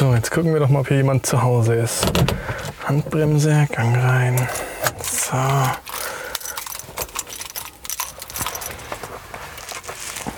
So, jetzt gucken wir doch mal, ob hier jemand zu Hause ist. Handbremse, Gang rein. So.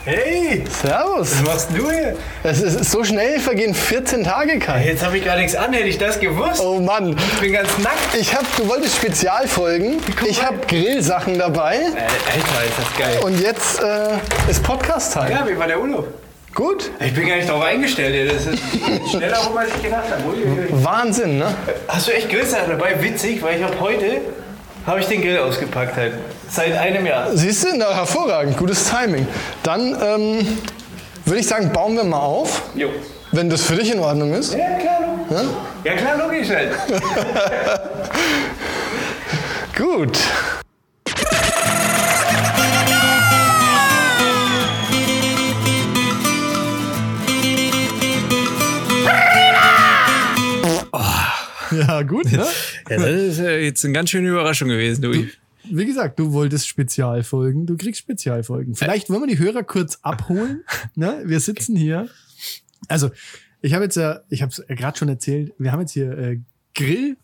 Hey, Servus. was machst du hier? Es ist so schnell vergehen 14 Tage, Kai. Jetzt habe ich gar nichts an, hätte ich das gewusst. Oh Mann. Ich bin ganz nackt. Ich hab, du wolltest Spezialfolgen. Ich habe Grillsachen dabei. Äh, Alter, ist das geil. Und jetzt äh, ist Podcast-Time. Ja, wie war der Urlaub? Gut. Ich bin gar nicht darauf eingestellt. Das ist schneller rum, als ich gedacht habe. Wahnsinn, ne? Hast du echt Grillsachen dabei? Witzig, weil ich habe heute habe ich den Grill ausgepackt halt. Seit einem Jahr. Siehst du? Na, hervorragend. Gutes Timing. Dann ähm, würde ich sagen, bauen wir mal auf, Jo. wenn das für dich in Ordnung ist. Ja, klar, logisch. Ja, klar, logisch halt. Gut. Ja, gut, ne? Ja, das ist ja jetzt eine ganz schöne Überraschung gewesen, du. Wie gesagt, du wolltest Spezialfolgen, du kriegst Spezialfolgen. Vielleicht wollen wir die Hörer kurz abholen. Ne? Wir sitzen hier. Also, ich habe jetzt ja, ich habe es gerade schon erzählt, wir haben jetzt hier äh, Grill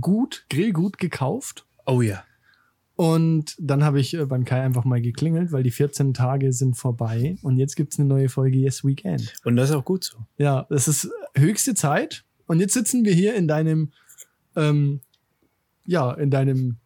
gut, Grillgut gekauft. Oh ja. Und dann habe ich äh, beim Kai einfach mal geklingelt, weil die 14 Tage sind vorbei. Und jetzt gibt's eine neue Folge Yes Weekend. Und das ist auch gut so. Ja, das ist höchste Zeit. Und jetzt sitzen wir hier in deinem, ähm, ja, in deinem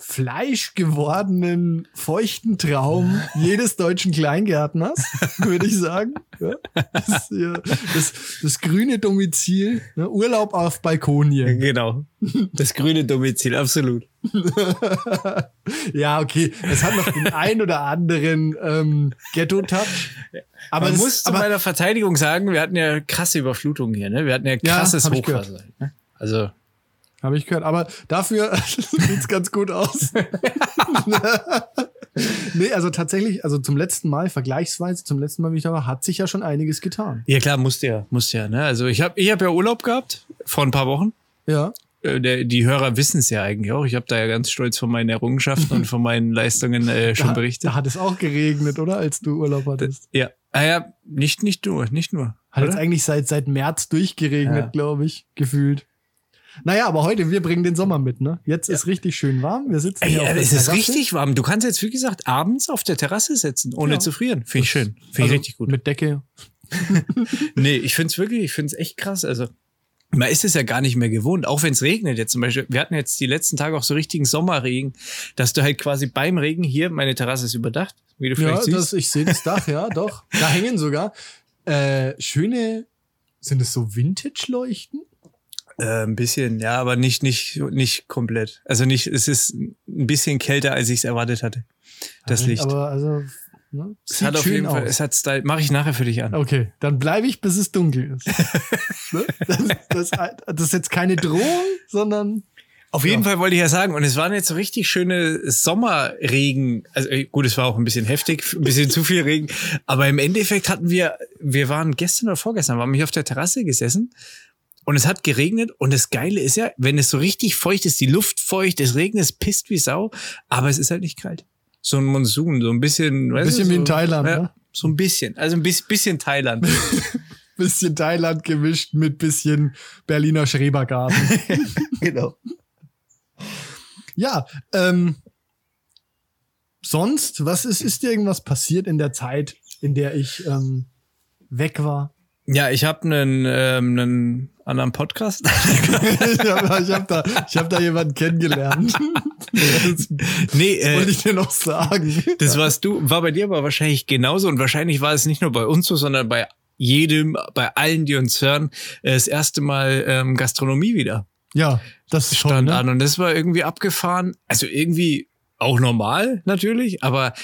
fleischgewordenen, feuchten Traum jedes deutschen Kleingärtners, würde ich sagen. Ja, das, das, das grüne Domizil, ne, Urlaub auf Balkonien. Genau. Das grüne Domizil, absolut. Ja, okay, es hat noch den ein oder anderen ähm, Ghetto-Touch. Aber Man das, muss zu aber, meiner Verteidigung sagen, wir hatten ja krasse Überflutungen hier, ne? Wir hatten ja krasses gehört. Hochwasser. Ne? Also, Habe ich gehört. Aber dafür sieht's ganz gut aus. nee, also tatsächlich, also zum letzten Mal, vergleichsweise zum letzten Mal, wie ich da war, hat sich ja schon einiges getan. ja klar, musste ja, musste ja, ne? Also ich habe ich hab ja Urlaub gehabt vor ein paar Wochen. Ja. Äh, Der, die Hörer wissen es ja eigentlich auch. Ich habe da ja ganz stolz von meinen Errungenschaften und von meinen Leistungen äh, schon Da, berichtet. da hat es auch geregnet, oder? Als du Urlaub hattest. Ja. Ah ja, nicht, nicht nur, nicht nur. Hat jetzt oder? eigentlich seit, seit März durchgeregnet, Ja. glaube ich, gefühlt. Naja, aber heute, wir bringen den Sommer mit, ne? Jetzt ist richtig schön warm. Wir sitzen hier auf ja, der es ist Terrasse. richtig warm. Du kannst jetzt, wie gesagt, abends auf der Terrasse sitzen, ohne Ja. zu frieren. Finde ich schön. Finde ich Also richtig gut. Mit Decke. Nee, ich find's wirklich, ich find's echt krass. Also, man ist es ja gar nicht mehr gewohnt, auch wenn es regnet jetzt zum Beispiel. Wir hatten jetzt die letzten Tage auch so richtigen Sommerregen, dass du halt quasi beim Regen hier, meine Terrasse ist überdacht, wie du Ja, vielleicht siehst. das, ich sehe das Dach, ja, doch. Da hängen sogar äh, schöne, sind es so Vintage-Leuchten? Äh, ein bisschen, ja, aber nicht, nicht, nicht komplett. Also nicht, es ist ein bisschen kälter, als ich es erwartet hatte. Das Licht. Aber also, ne, es hat auf jeden Fall, aus. es hat Style. Mache ich nachher für dich an. Okay, dann bleibe ich, bis es dunkel ist. ne? das, das, das ist jetzt keine Drohung, sondern Auf jeden Fall wollte ich ja sagen, und es waren jetzt so richtig schöne Sommerregen. Also gut, es war auch ein bisschen heftig, ein bisschen zu viel Regen. Aber im Endeffekt hatten wir, wir waren gestern oder vorgestern, waren wir hier auf der Terrasse gesessen und es hat geregnet. Und das Geile ist ja, wenn es so richtig feucht ist, die Luft feucht, es regnet, es pisst wie Sau, aber es ist halt nicht kalt. So ein Monsun, so ein bisschen, weißt bisschen du, wie so, in Thailand, ja, ne? So ein bisschen, also ein bis- bisschen Thailand. bisschen Thailand gemischt mit bisschen Berliner Schrebergarten. genau. Ja, ähm, sonst, was ist, ist dir irgendwas passiert in der Zeit, in der ich ähm, weg war? Ja, ich habe einen, ähm, einen anderen Podcast. ich habe ich hab da, ich hab da jemanden kennengelernt. Das nee, äh, wollte ich dir noch sagen. Das warst du, war bei dir aber wahrscheinlich genauso und wahrscheinlich war es nicht nur bei uns so, sondern bei jedem, bei allen, die uns hören, äh, das erste Mal ähm, Gastronomie wieder Ja, das ist schon. stand Ne? an und das war irgendwie abgefahren. Also irgendwie auch normal natürlich, aber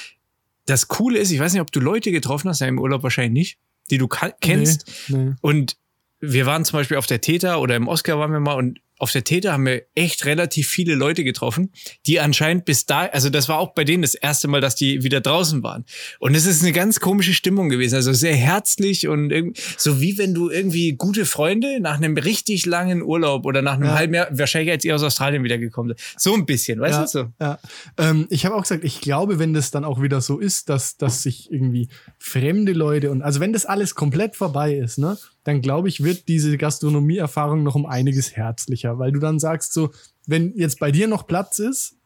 das Coole ist, ich weiß nicht, ob du Leute getroffen hast, ja im Urlaub wahrscheinlich nicht, die du kennst Nee, nee. und wir waren zum Beispiel auf der Täter oder im Oscar waren wir mal und auf der Täter haben wir echt relativ viele Leute getroffen, die anscheinend bis da, also das war auch bei denen das erste Mal, dass die wieder draußen waren. Und es ist eine ganz komische Stimmung gewesen, also sehr herzlich und irgendwie, so wie wenn du irgendwie gute Freunde nach einem richtig langen Urlaub oder nach einem Ja. halben Jahr, wahrscheinlich als ihr aus Australien wiedergekommen seid. So ein bisschen, weißt ja, du so? Ja. Ähm, ich habe auch gesagt, ich glaube, wenn das dann auch wieder so ist, dass, dass sich irgendwie fremde Leute und also wenn das alles komplett vorbei ist, ne, dann glaube ich, wird diese Gastronomieerfahrung noch um einiges herzlicher, weil du dann sagst so, wenn jetzt bei dir noch Platz ist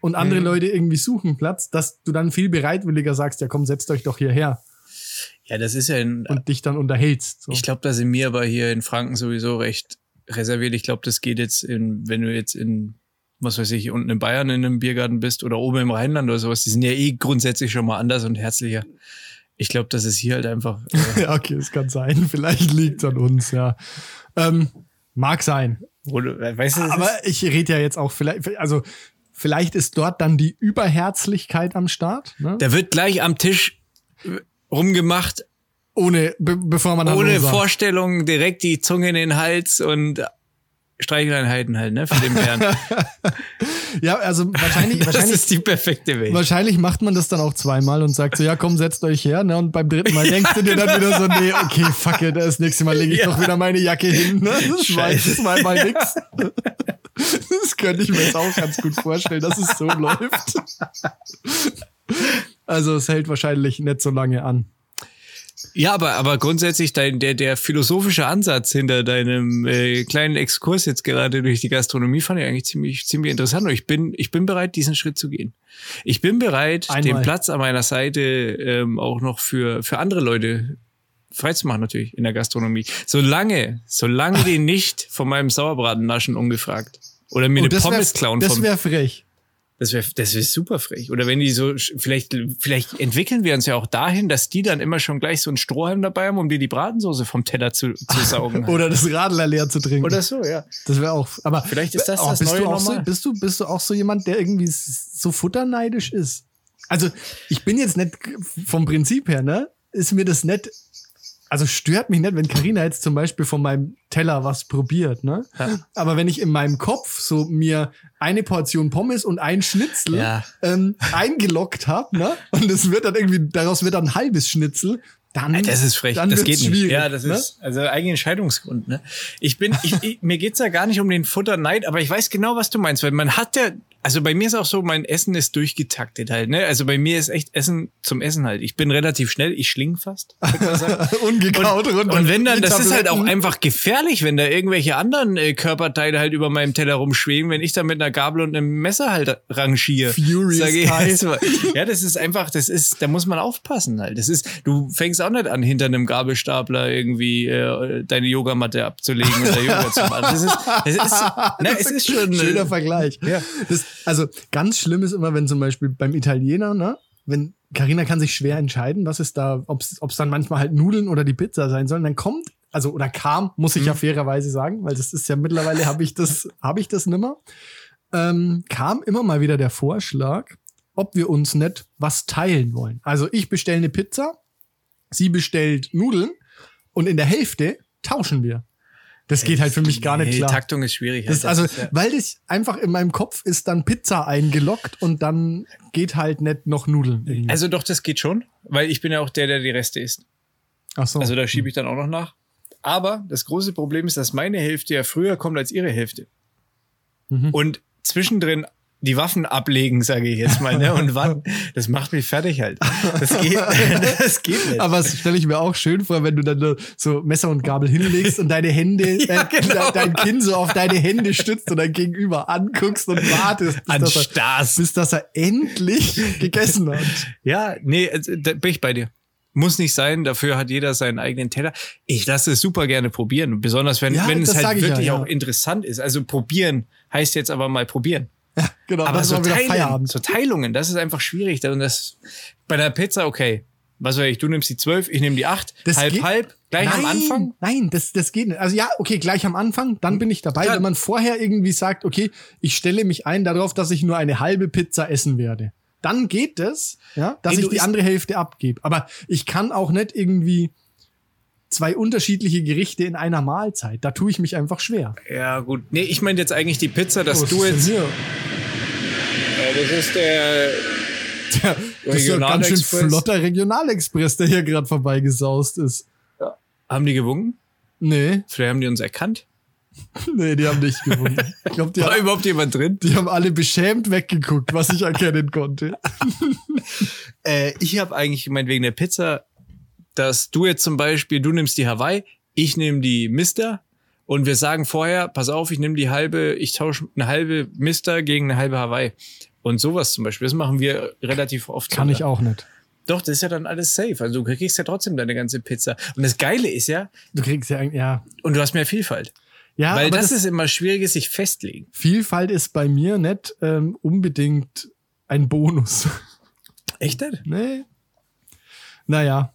und andere Mhm. Leute irgendwie suchen Platz, dass du dann viel bereitwilliger sagst, ja komm, setzt euch doch hierher Ja, das ist ja in, und dich dann unterhältst. So. Ich glaube, da sind mir aber hier in Franken sowieso recht reserviert. Ich glaube, das geht jetzt in, wenn du jetzt in, was weiß ich, unten in Bayern in einem Biergarten bist oder oben im Rheinland oder sowas, die sind ja eh grundsätzlich schon mal anders und herzlicher. Ich glaube, das ist hier halt einfach. Äh, ja, okay, es kann sein. Vielleicht liegt's an uns, ja. Ähm, mag sein. oder, weißt du, Aber ich rede ja jetzt auch vielleicht, also vielleicht ist dort dann die Überherzlichkeit am Start, ne? da wird gleich am Tisch äh, rumgemacht, ohne, be bevor man dann ohne. Vorstellung, direkt die Zunge in den Hals und Streicheleinheiten halt, ne, für den Bären. Ja, also wahrscheinlich, Das wahrscheinlich, ist die perfekte Welt. wahrscheinlich macht man das dann auch zweimal und sagt so, ja komm, setzt euch her, ne? Und beim dritten Mal denkst du dir dann wieder so, nee, okay, fuck it, das nächste Mal lege ich Ja. doch wieder meine Jacke hin, ne? Das schmeiß zweimal nix. Das könnte ich mir jetzt auch ganz gut vorstellen, dass es so läuft. Also es hält wahrscheinlich nicht so lange an. Ja, aber, aber grundsätzlich dein, der, der philosophische Ansatz hinter deinem äh, kleinen Exkurs jetzt gerade durch die Gastronomie fand ich eigentlich ziemlich, ziemlich interessant. Und ich bin, ich bin bereit, diesen Schritt zu gehen. Ich bin bereit, Einmal. den Platz an meiner Seite ähm, auch noch für, für andere Leute freizumachen, natürlich, in der Gastronomie. Solange, solange die nicht von meinem Sauerbraten naschen ungefragt. Oder mir Oh, eine Pommes wär- klauen Das wäre frech. Das wäre das wär super frech. Oder wenn die so, vielleicht, vielleicht entwickeln wir uns ja auch dahin, dass die dann immer schon gleich so einen Strohhalm dabei haben, um dir die Bratensoße vom Teller zu, zu saugen. Oder das Radler leer zu trinken. Oder so, ja. Das wäre auch. Aber Vielleicht ist das Oh, das bist neue du auch so, bist du bist du auch so jemand, der irgendwie so futterneidisch ist? Also ich bin jetzt nicht vom Prinzip her, ne? Ist mir das nicht. Also stört mich nicht, wenn Karina jetzt zum Beispiel von meinem Teller was probiert, ne? Ja. Aber wenn ich in meinem Kopf so mir eine Portion Pommes und ein Schnitzel Ja. ähm, eingeloggt habe, ne? Und es wird dann irgendwie, daraus wird dann ein halbes Schnitzel, dann. Das ist frech. Dann das geht nicht. schwierig, Ja, das ne? ist also eigentlich Entscheidungsgrund. Ne? Ich bin, ich, ich, mir geht's ja gar nicht um den Futterneid, aber ich weiß genau, was du meinst, weil man hat ja, also bei mir ist auch so, mein Essen ist durchgetaktet halt. Ne? Also bei mir ist echt Essen zum Essen halt. Ich bin relativ schnell, ich schling fast. Ungekaut Und, runter. und wenn dann, das ist halt auch einfach gefährlich, wenn da irgendwelche anderen äh, Körperteile halt über meinem Teller rumschweben, wenn ich da mit einer Gabel und einem Messer halt rangiere. Furious ich. Ja, das ist einfach, das ist, da muss man aufpassen halt. Das ist, du fängst auch nicht an, hinter einem Gabelstapler irgendwie äh, deine Yogamatte abzulegen oder Yoga zu machen. Das ist, das ist, ne, es ist schon. Schöner äh, Vergleich. Ja. Das, also ganz schlimm ist immer, wenn zum Beispiel beim Italiener, ne, wenn Carina kann sich schwer entscheiden, was ist da, ob es dann manchmal halt Nudeln oder die Pizza sein sollen, dann kommt, also oder kam, muss ich ja fairerweise sagen, weil das ist ja mittlerweile habe ich das, habe ich das nimmer, ähm, kam immer mal wieder der Vorschlag, ob wir uns nicht was teilen wollen. Also ich bestelle eine Pizza, sie bestellt Nudeln und in der Hälfte tauschen wir. Das geht halt für mich gar nicht klar. Taktung ist schwierig. Das, halt. also, ist ja- weil das einfach in meinem Kopf ist dann Pizza eingeloggt und dann geht halt nicht noch Nudeln. irgendwie. also doch, das geht schon, weil ich bin ja auch der, der die Reste isst. Ach so. Also da schiebe ich dann auch noch nach. Aber das große Problem ist, dass meine Hälfte ja früher kommt als ihre Hälfte. Mhm. Und zwischendrin die Waffen ablegen, sage ich jetzt mal, ne? Und wann, das macht mich fertig halt. Das geht, das geht nicht. Aber das stelle ich mir auch schön vor, wenn du dann so Messer und Gabel hinlegst und deine Hände, Ja, äh, genau. dein Kinn so auf deine Hände stützt und dein Gegenüber anguckst und wartest, bis, An dass er, Stars. bis dass er endlich gegessen hat. Ja, nee, also, da bin ich bei dir. Muss nicht sein, dafür hat jeder seinen eigenen Teller. Ich lasse es super gerne probieren, besonders wenn, Ja, wenn es halt wirklich ja. auch interessant ist. Also probieren heißt jetzt aber mal probieren. Ja, genau. Aber so, Feierabend. so Teilungen, das ist einfach schwierig. Das bei der Pizza, okay. Was weiß ich, du nimmst die zwölf, ich nehme die acht, Das halb, geht- halb, gleich am Nein, Anfang. Nein, das, das geht nicht. Also ja, okay, gleich am Anfang, dann bin ich dabei. Ja. Wenn man vorher irgendwie sagt, okay, ich stelle mich ein darauf, dass ich nur eine halbe Pizza essen werde. Dann geht das, ja, dass Hey, ich die andere Hälfte abgebe. Aber ich kann auch nicht irgendwie zwei unterschiedliche Gerichte in einer Mahlzeit. Da tue ich mich einfach schwer. Ja, gut. Nee, ich meine jetzt eigentlich die Pizza, dass Was du jetzt. hier? Ja, das ist der. Tja, das ist ja ein ganz schön flotter Regionalexpress, der hier gerade vorbeigesaust ist. Haben die gewunken? Nee, Vielleicht haben die uns erkannt. nee, die haben nicht gewonnen. Ich glaube, die, War haben- überhaupt jemand drin? die haben alle beschämt weggeguckt, was ich erkennen konnte. Äh, ich habe eigentlich gemeint wegen der Pizza, dass du jetzt zum Beispiel, du nimmst die Hawaii, ich nehme die Mister und wir sagen vorher, pass auf, ich nehme die halbe, ich tausche eine halbe Mister gegen eine halbe Hawaii. Und sowas zum Beispiel, das machen wir relativ oft. Kann ich auch nicht. Doch, das ist ja dann alles safe. Also du kriegst ja trotzdem deine ganze Pizza. Und das Geile ist ja, Du kriegst ja, eigentlich- ja, und du hast mehr Vielfalt. ja, Weil aber das, das, ist immer schwierig, sich festlegen. Vielfalt ist bei mir nicht ähm, unbedingt ein Bonus. Echt? nicht? nee. Naja,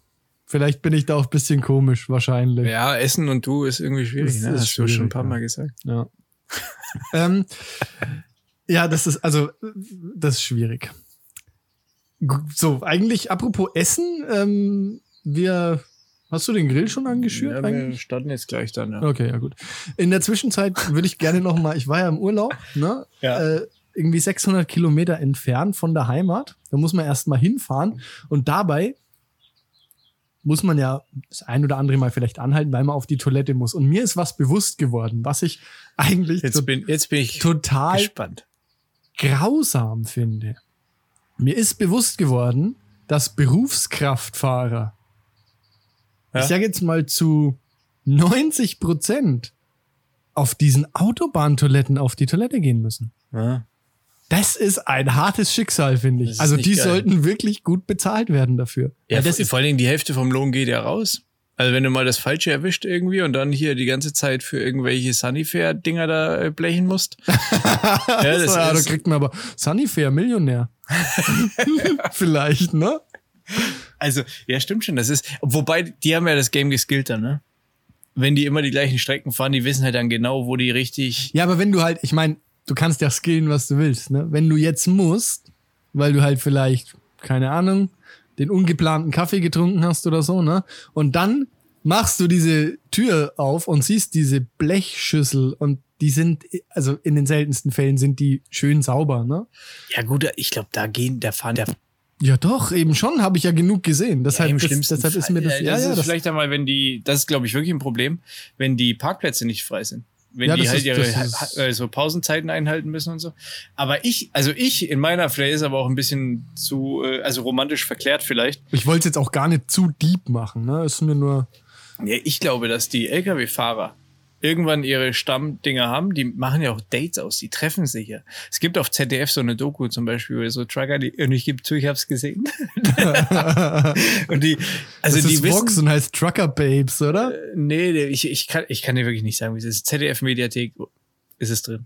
vielleicht bin ich da auch ein bisschen komisch, wahrscheinlich. Ja, Essen und du ist irgendwie schwierig. Das ne? ist Hast du schon ein schwierig, paar ja. Mal gesagt. Ja. ähm, ja, das ist, also, das ist schwierig. So, eigentlich, apropos Essen, ähm, wir, hast du den Grill schon angeschürt Ja, wir eigentlich? starten jetzt gleich dann. Ja. Okay, ja gut. In der Zwischenzeit würde ich gerne noch mal, ich war ja im Urlaub, ne? Ja. Äh, irgendwie 600 Kilometer entfernt von der Heimat. Da muss man erst mal hinfahren und dabei muss man ja das ein oder andere Mal vielleicht anhalten, weil man auf die Toilette muss. Und mir ist was bewusst geworden, was ich eigentlich Jetzt bin, jetzt bin ich total gespannt. grausam finde. Mir ist bewusst geworden, dass Berufskraftfahrer, Ja. ich sage jetzt mal zu 90 Prozent, auf diesen Autobahntoiletten auf die Toilette gehen müssen. Ja. Das ist ein hartes Schicksal, finde ich. Also die geil. sollten wirklich gut bezahlt werden dafür. Ja, Weil das vor, ist, vor allen Dingen die Hälfte vom Lohn geht ja raus. Also wenn du mal das Falsche erwischt irgendwie und dann hier die ganze Zeit für irgendwelche Sunnyfair-Dinger da äh, blechen musst. ja, das ja, da kriegt man aber Sunnyfair, Millionär. Vielleicht, ne? also, ja, stimmt schon. Das ist, wobei, die haben ja das Game geskillt dann, ne? Wenn die immer die gleichen Strecken fahren, die wissen halt dann genau, wo die richtig. Ja, aber wenn du halt, ich meine, du kannst ja skillen, was du willst, ne? Wenn du jetzt musst, weil du halt vielleicht, keine Ahnung, den ungeplanten Kaffee getrunken hast oder so, ne? Und dann machst du diese Tür auf und siehst diese Blechschüssel und die sind, also in den seltensten Fällen sind die schön sauber, ne? Ja, gut, ich glaube, da gehen, da fahren der Ja, doch, eben schon, habe ich ja genug gesehen. Deshalb, im das, deshalb ist mir das, ja, das ja, ist das, vielleicht einmal, wenn die, das ist, glaube ich, wirklich ein Problem, wenn die Parkplätze nicht frei sind. Wenn Ja, die halt ist- ihre äh, so Pausenzeiten einhalten müssen und so. Aber ich, also ich in meiner, vielleicht ist aber auch ein bisschen zu, äh, also romantisch verklärt vielleicht. ich wollte es jetzt auch gar nicht zu deep machen, ne? Ist mir nur, Ja, ich glaube, dass die Lkw-Fahrer irgendwann ihre Stammdinger haben, die machen ja auch Dates aus, die treffen sich ja. Es gibt auf ZDF so eine Doku zum Beispiel, über so Trucker, die, und ich gebe zu, ich hab's gesehen. und die, also das die ist wissen, Vox und heißt Trucker Babes, oder? Nee, nee, ich, ich, kann, ich kann dir wirklich nicht sagen, wie es ist. ZDF-Mediathek ist es drin.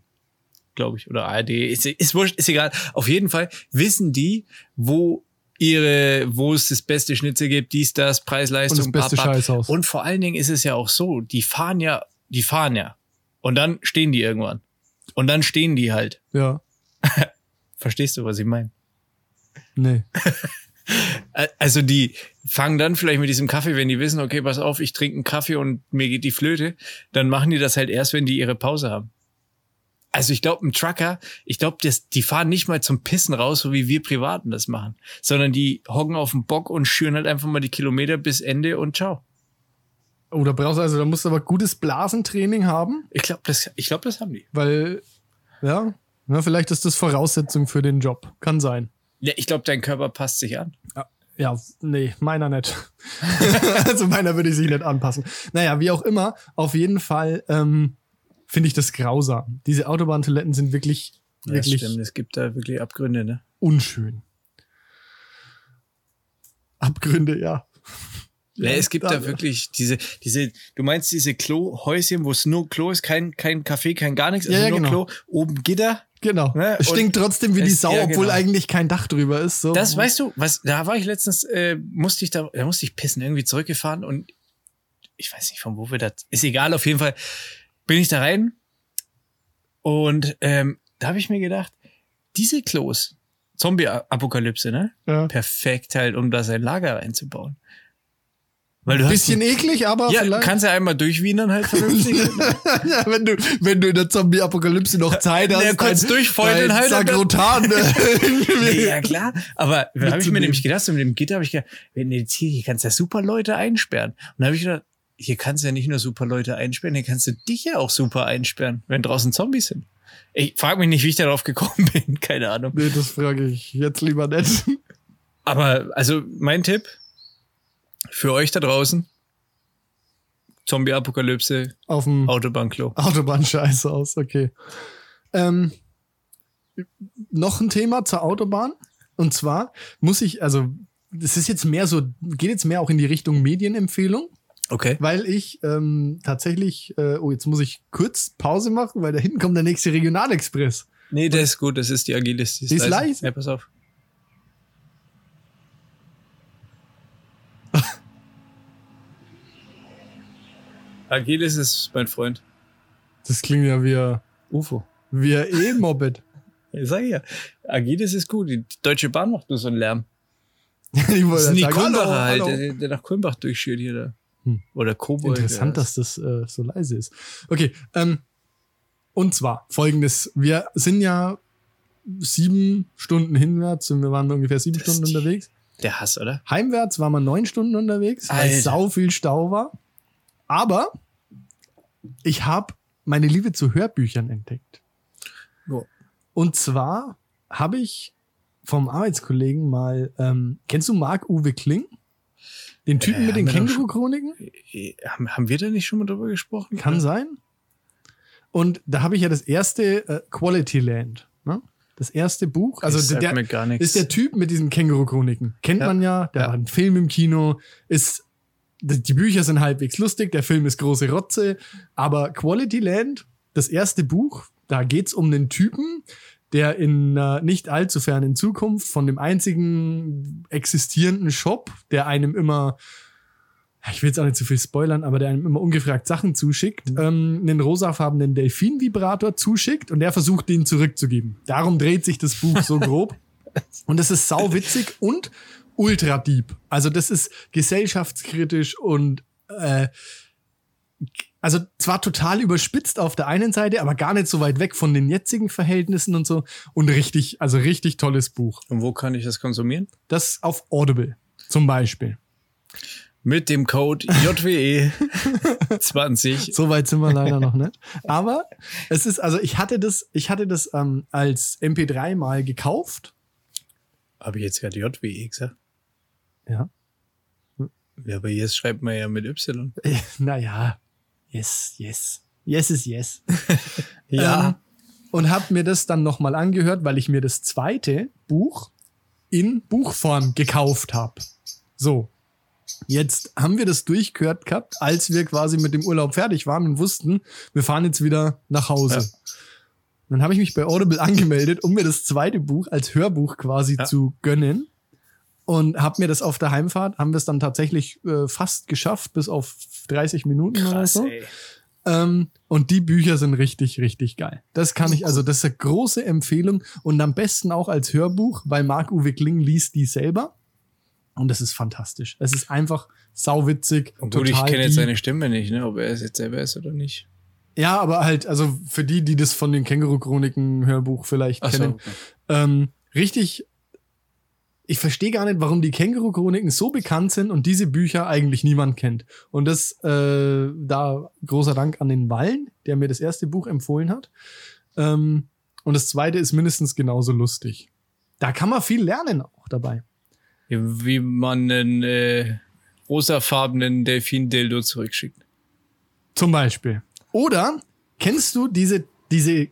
Glaube ich. Oder ARD. Ist, ist wurscht, ist egal. Auf jeden Fall wissen die, wo ihre, wo es das beste Schnitzel gibt, dies, das, Preis-Leistung, Und das beste. Scheißhaus. Und vor allen Dingen ist es ja auch so, die fahren ja, die fahren ja. Und dann stehen die irgendwann. Und dann stehen die halt. Ja. Verstehst du, was ich meine? Nee. Also die fangen dann vielleicht mit diesem Kaffee, wenn die wissen, okay, pass auf, ich trinke einen Kaffee und mir geht die Flöte, dann machen die das halt erst, wenn die ihre Pause haben. Also ich glaube, ein Trucker, ich glaube, die fahren nicht mal zum Pissen raus, so wie wir Privaten das machen, sondern die hocken auf dem Bock und schüren halt einfach mal die Kilometer bis Ende und ciao. Oh, da brauchst du also, da musst du aber gutes Blasentraining haben, Ich glaube, das, ich glaube, das haben die. weil, ja, ja, vielleicht ist das Voraussetzung für den Job. Kann sein. Ja, ich glaube, dein Körper passt sich an. Ja, nee, meiner nicht. also meiner würde ich sich nicht anpassen. Naja, wie auch immer, auf jeden Fall ähm, finde ich das grausam. Diese Autobahntoiletten sind wirklich, Ja, wirklich stimmt, es gibt da wirklich Abgründe, ne? unschön. Abgründe, ja. Ja, es gibt da wirklich diese, diese, du meinst diese Klohäuschen, wo es nur Klo ist, kein, kein Kaffee, kein gar nichts, also Ja, ja, nur genau. Klo, oben Gitter. Genau. Ne, stinkt trotzdem wie die Sau, ja, obwohl genau. eigentlich kein Dach drüber ist. So. Das weißt du, was, da war ich letztens, äh, musste ich da, da musste ich pissen, irgendwie zurückgefahren und ich weiß nicht, von wo wir das, ist egal, auf jeden Fall bin ich da rein und ähm, da habe ich mir gedacht, diese Klos, Zombie-Apokalypse, ne? ja. Perfekt halt, um da sein Lager reinzubauen. Weil du Ein bisschen eklig, aber hast, ja, vielleicht. kannst ja einmal durchwienern halt vernünftig. ja, wenn du, wenn du in der Zombie-Apokalypse noch Zeit hast. Ja, durchfeudeln dein halt, Sagrotan. Nee, ja, klar. Aber da habe ich mir nämlich gedacht, so mit dem Gitter habe ich gedacht, wenn du jetzt hier, hier kannst du ja super Leute einsperren. Und da habe ich gedacht, hier kannst du ja nicht nur super Leute einsperren, hier kannst du dich ja auch super einsperren, wenn draußen Zombies sind. Ich frage mich nicht, wie ich darauf gekommen bin, keine Ahnung. nee, das frage ich jetzt lieber nicht. Aber also mein Tipp für euch da draußen, Zombie-Apokalypse, Auf dem Autobahnklo. Autobahnscheiße aus, okay. Ähm, noch ein Thema zur Autobahn. Und zwar muss ich, also, das ist jetzt mehr so, geht jetzt mehr auch in die Richtung Medienempfehlung, Okay. weil ich ähm, tatsächlich, äh, oh, jetzt muss ich kurz Pause machen, weil da hinten kommt der nächste Regionalexpress. Nee, das ist gut, das ist die Agilis. Die Die ist leise? Ja, pass auf. Agilis ist mein Freund. Das klingt ja wie, ein- UFO. wie ein E-Moped. Ich sag ja, Agilis ist gut. Die Deutsche Bahn macht nur so einen Lärm. ich Das sind die Kulmbacher halt, der, der nach Kulmbach durchschürt hier da. Hm. Oder Kobold. Interessant, ja. dass das äh, so leise ist. Okay, ähm, und zwar folgendes. Wir sind ja sieben Stunden hinwärts und wir waren ungefähr sieben Das Stunden unterwegs. Der Hass, oder? Heimwärts waren wir neun Stunden unterwegs, weil Alter. sau viel Stau war. Aber ich habe meine Liebe zu Hörbüchern entdeckt. Ja. Und zwar habe ich vom Arbeitskollegen mal, ähm, kennst du Marc-Uwe Kling? Den Typen Äh, mit den Känguru-Chroniken? Äh, Haben, haben wir da nicht schon mal drüber gesprochen? Kann sein. Und da habe ich ja das erste äh, Quality Land. Ne? Das erste Buch. Also der, nichts. ist der Typ mit diesen Känguru-Chroniken. Kennt Ja. man ja. Der Ja. hat einen Film im Kino. Ist, die Bücher sind halbwegs lustig. Der Film ist große Rotze. Aber Quality Land, das erste Buch, da geht's um den Typen, der in äh, nicht allzu fernen Zukunft von dem einzigen existierenden Shop, der einem immer ich will jetzt auch nicht zu viel spoilern, aber der einem immer ungefragt Sachen zuschickt, ähm, einen rosafarbenen Delfin-Vibrator zuschickt und der versucht, den zurückzugeben. Darum dreht sich das Buch so grob. Und das ist sau witzig und ultra deep. Also das ist gesellschaftskritisch und äh, also zwar total überspitzt auf der einen Seite, aber gar nicht so weit weg von den jetzigen Verhältnissen und so. Und richtig, also richtig tolles Buch. Und wo kann ich das konsumieren? Das auf Audible zum Beispiel. Mit dem Code JWE 20. So weit sind wir leider noch nicht. Aber es ist, also ich hatte das, ich hatte das ähm, als MP3 mal gekauft. Habe ich jetzt gerade JWE gesagt? Ja. Ja, aber jetzt schreibt man ja mit Y. Naja, yes, yes. Yes is yes. Ja. Ähm, und habe mir das dann nochmal angehört, weil ich mir das zweite Buch in Buchform gekauft habe. So. Jetzt haben wir das durchgehört gehabt, als wir quasi mit dem Urlaub fertig waren und wussten, wir fahren jetzt wieder nach Hause. Ja. Dann habe ich mich bei Audible angemeldet, um mir das zweite Buch als Hörbuch quasi Ja. zu gönnen. Und habe mir das auf der Heimfahrt, haben wir es dann tatsächlich äh, fast geschafft, bis auf 30 Minuten oder Krass, so. ey. Ähm, und die Bücher sind richtig, richtig geil. Das kann ich, also das ist eine große Empfehlung und am besten auch als Hörbuch, weil Marc-Uwe Kling liest die selber. Und das ist fantastisch. Es ist einfach sauwitzig. Und gut, ich kenne jetzt seine Stimme nicht, ne? ob er es jetzt selber ist oder nicht. Ja, aber halt, also für die, die das von den Känguru-Chroniken-Hörbuch vielleicht Ach so, kennen. okay. Ähm, richtig, ich verstehe gar nicht, warum die Känguru-Chroniken so bekannt sind und diese Bücher eigentlich niemand kennt. Und das, äh, da großer Dank an den Wallen, der mir das erste Buch empfohlen hat. Ähm, und das zweite ist mindestens genauso lustig. Da kann man viel lernen auch dabei. Wie man einen äh, rosafarbenen Delfin-Dildo zurückschickt. Zum Beispiel. Oder kennst du diese, diese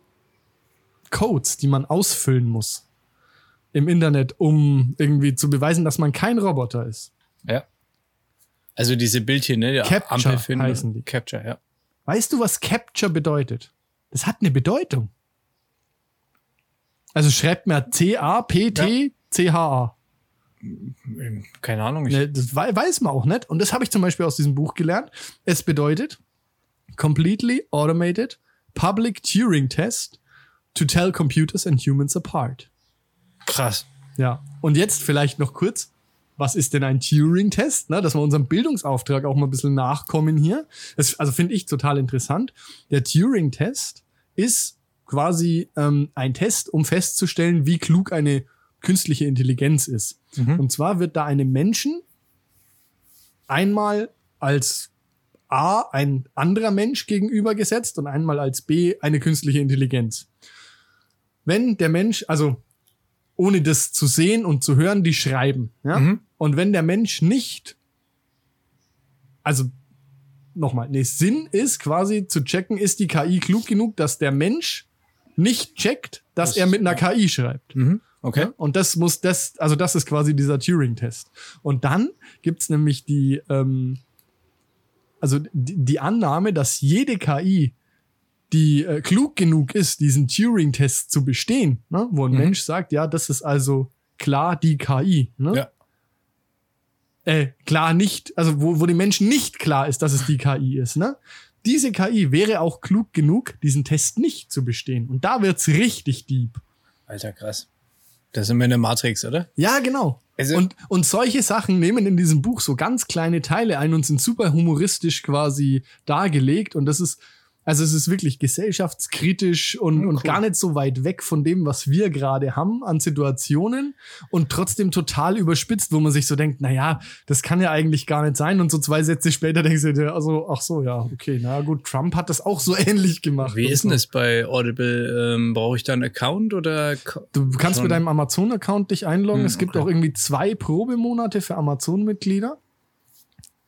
Codes, die man ausfüllen muss im Internet, um irgendwie zu beweisen, dass man kein Roboter ist? Ja. Also diese Bildchen, ne? Der Capture Ampelfinder. heißen die. Capture, ja. Weißt du, was Capture bedeutet? Das hat eine Bedeutung. Also schreibt mir C-A-P-T-C-H-A. Keine Ahnung. Ich, Ne, das wei- weiß man auch nicht. Und das habe ich zum Beispiel aus diesem Buch gelernt. Es bedeutet completely automated public Turing test to tell computers and humans apart. Krass. Ja. Und jetzt vielleicht noch kurz. was ist denn ein Turing-Test, ne? dass wir unserem Bildungsauftrag auch mal ein bisschen nachkommen hier. Das, also finde ich total interessant. Der Turing-Test ist quasi ähm, ein Test, um festzustellen, wie klug eine künstliche Intelligenz ist. Mhm. Und zwar wird da einem Menschen einmal als A ein anderer Mensch gegenübergesetzt und einmal als B eine künstliche Intelligenz. Wenn der Mensch, also ohne das zu sehen und zu hören, die schreiben, ja? Mhm. Und wenn der Mensch nicht, also nochmal, nee, Sinn ist quasi zu checken, ist die KI klug genug, dass der Mensch nicht checkt, dass Das- er mit einer KI schreibt. Mhm. Okay. Ja? Und das muss das, also das ist quasi dieser Turing-Test. Und dann gibt's nämlich die, ähm, also die, die Annahme, dass jede KI, die äh, klug genug ist, diesen Turing-Test zu bestehen, ne? wo ein Mhm. Mensch sagt, ja, das ist also klar die KI. Ne? Ja. Äh, klar nicht, also wo, wo dem Menschen nicht klar ist, dass es die KI ist. Ne? Diese KI wäre auch klug genug, diesen Test nicht zu bestehen. Und da wird's richtig deep. Alter, krass. Da sind wir in der Matrix, oder? Ja, genau. Also- und, und solche Sachen nehmen in diesem Buch so ganz kleine Teile ein und sind super humoristisch quasi dargelegt. Und das ist, also es ist wirklich gesellschaftskritisch und, Hm, und cool. gar nicht so weit weg von dem, was wir gerade haben an Situationen und trotzdem total überspitzt, wo man sich so denkt, na ja, das kann ja eigentlich gar nicht sein. Und so zwei Sätze später denkst du dir, also, ach so, ja, okay, na gut, Trump hat das auch so ähnlich gemacht. Wie ist so. denn das bei Audible? Ähm, Brauche ich da einen Account oder? Du kannst Schon. mit deinem Amazon-Account dich einloggen. Hm, es gibt okay. auch irgendwie zwei Probemonate für Amazon-Mitglieder.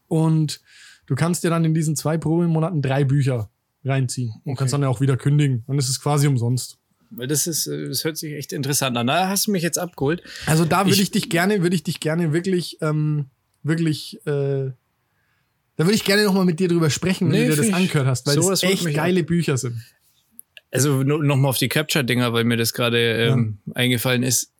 Und du kannst dir dann in diesen zwei Probemonaten drei Bücher reinziehen und Okay. kannst dann ja auch wieder kündigen. Dann ist es quasi umsonst. Weil das ist, äh, das hört sich echt interessant an. Da hast du mich jetzt abgeholt. Also da würde Ich- ich, dich gerne, würde ich dich gerne wirklich, ähm, wirklich, äh, da würde ich gerne noch mal mit dir drüber sprechen, wenn Nee, du dir das angehört hast, weil das echt geile Bücher sind. Also no, noch mal auf die Capture-Dinger, weil mir das gerade ähm, eingefallen ist.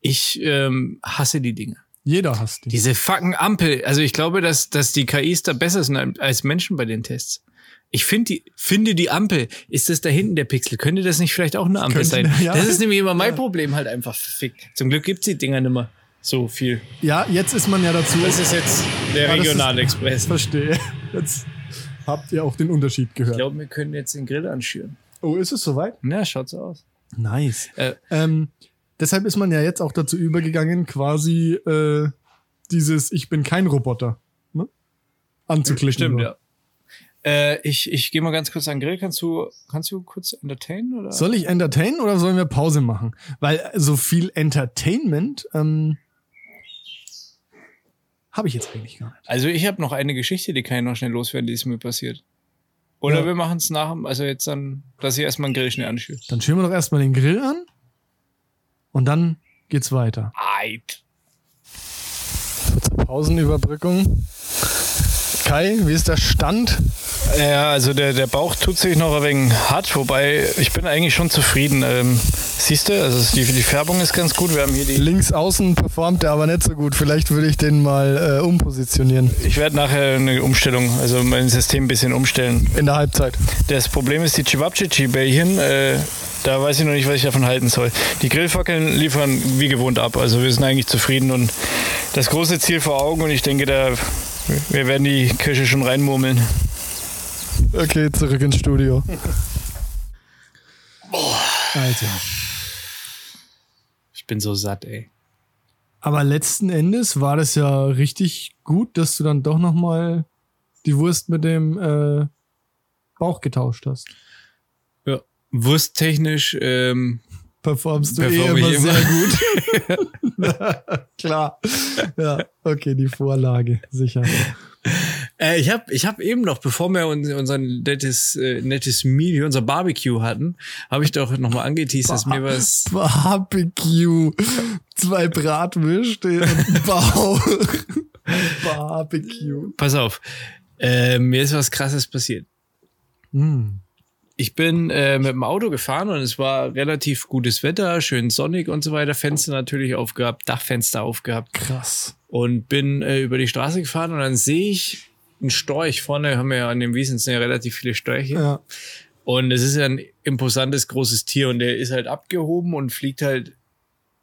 Ich ähm, hasse die Dinge. Jeder hasst die. Diese fucking Ampel. Also ich glaube, dass, dass die KIs da besser sind als Menschen bei den Tests. Ich finde die, finde die Ampel. Ist das da hinten der Pixel? Könnte das nicht vielleicht auch eine Ampel Könnte- sein? ja. Das ist nämlich immer mein Ja. Problem halt einfach verfickt. Zum Glück gibt's die Dinger nicht mehr so viel. Ja, jetzt ist man ja dazu. Das ist jetzt der Ja, Regionalexpress. verstehe. Jetzt habt ihr auch den Unterschied Ich gehört. glaube, wir können jetzt den Grill anschüren. Oh, ist es soweit? Na, schaut so aus. Nice. Äh, Ähm, deshalb ist man ja jetzt auch dazu übergegangen, quasi äh, dieses Ich bin kein Roboter ne? anzuklicken. Stimmt, nur. ja. Äh, ich ich gehe mal ganz kurz an den Grill. Kannst du, kannst du kurz entertainen? Oder? Soll ich entertainen oder sollen wir Pause machen? Weil so viel Entertainment ähm, habe ich jetzt eigentlich gar nicht. Also ich habe noch eine Geschichte, die kann ich noch schnell loswerden, die ist mir passiert. Oder Ja. wir machen es nach, also jetzt dann, dass ich erstmal einen Grill schnell anschüre. Dann schüren wir doch erstmal den Grill an und dann geht's weiter. Eit. Kurze Pausenüberbrückung. Kai, wie ist der Stand? Ja, also der, der Bauch tut sich noch ein wenig hart, wobei ich bin eigentlich schon zufrieden. Ähm, siehst du, also die, die Färbung ist ganz gut. Wir haben hier die. Links außen performt er aber nicht so gut. Vielleicht würde ich den mal äh, umpositionieren Ich werde nachher eine Umstellung, also mein System ein bisschen umstellen. in der Halbzeit. Das Problem ist die Chibabchichi-Bällchen. Äh, da weiß ich noch nicht, was ich davon halten soll. Die Grillfackeln liefern wie gewohnt ab. Also wir sind eigentlich zufrieden und das große Ziel vor Augen. Und ich denke, da wir werden die Kirche schon reinmurmeln. Okay, zurück ins Studio. Also. Ich bin so satt, ey. Aber letzten Endes war das ja richtig gut, dass du dann doch noch mal die Wurst mit dem äh, Bauch getauscht hast. Ja. Wursttechnisch, ähm, Performst du Perform eh immer, immer. sehr gut. Klar. Ja, okay, die Vorlage, sicher. Äh, ich habe ich hab eben noch, bevor wir uns, unser nettes, äh, nettes Meal, hier, unser Barbecue hatten, habe ich doch nochmal angeteased, dass mir was. Barbecue. Zwei Bratwürste und Bauch. Barbecue. Pass auf, äh, mir ist was krasses passiert. Hm. Ich bin äh, mit dem Auto gefahren und es war relativ gutes Wetter, schön sonnig und so weiter. Fenster natürlich aufgehabt, Dachfenster aufgehabt Krass. Und bin äh, über die Straße gefahren und dann sehe ich einen Storch. Vorne haben wir ja an dem Wiesen sind ja relativ viele Störche. Ja. Und es ist ja ein imposantes, großes Tier und der ist halt abgehoben und fliegt halt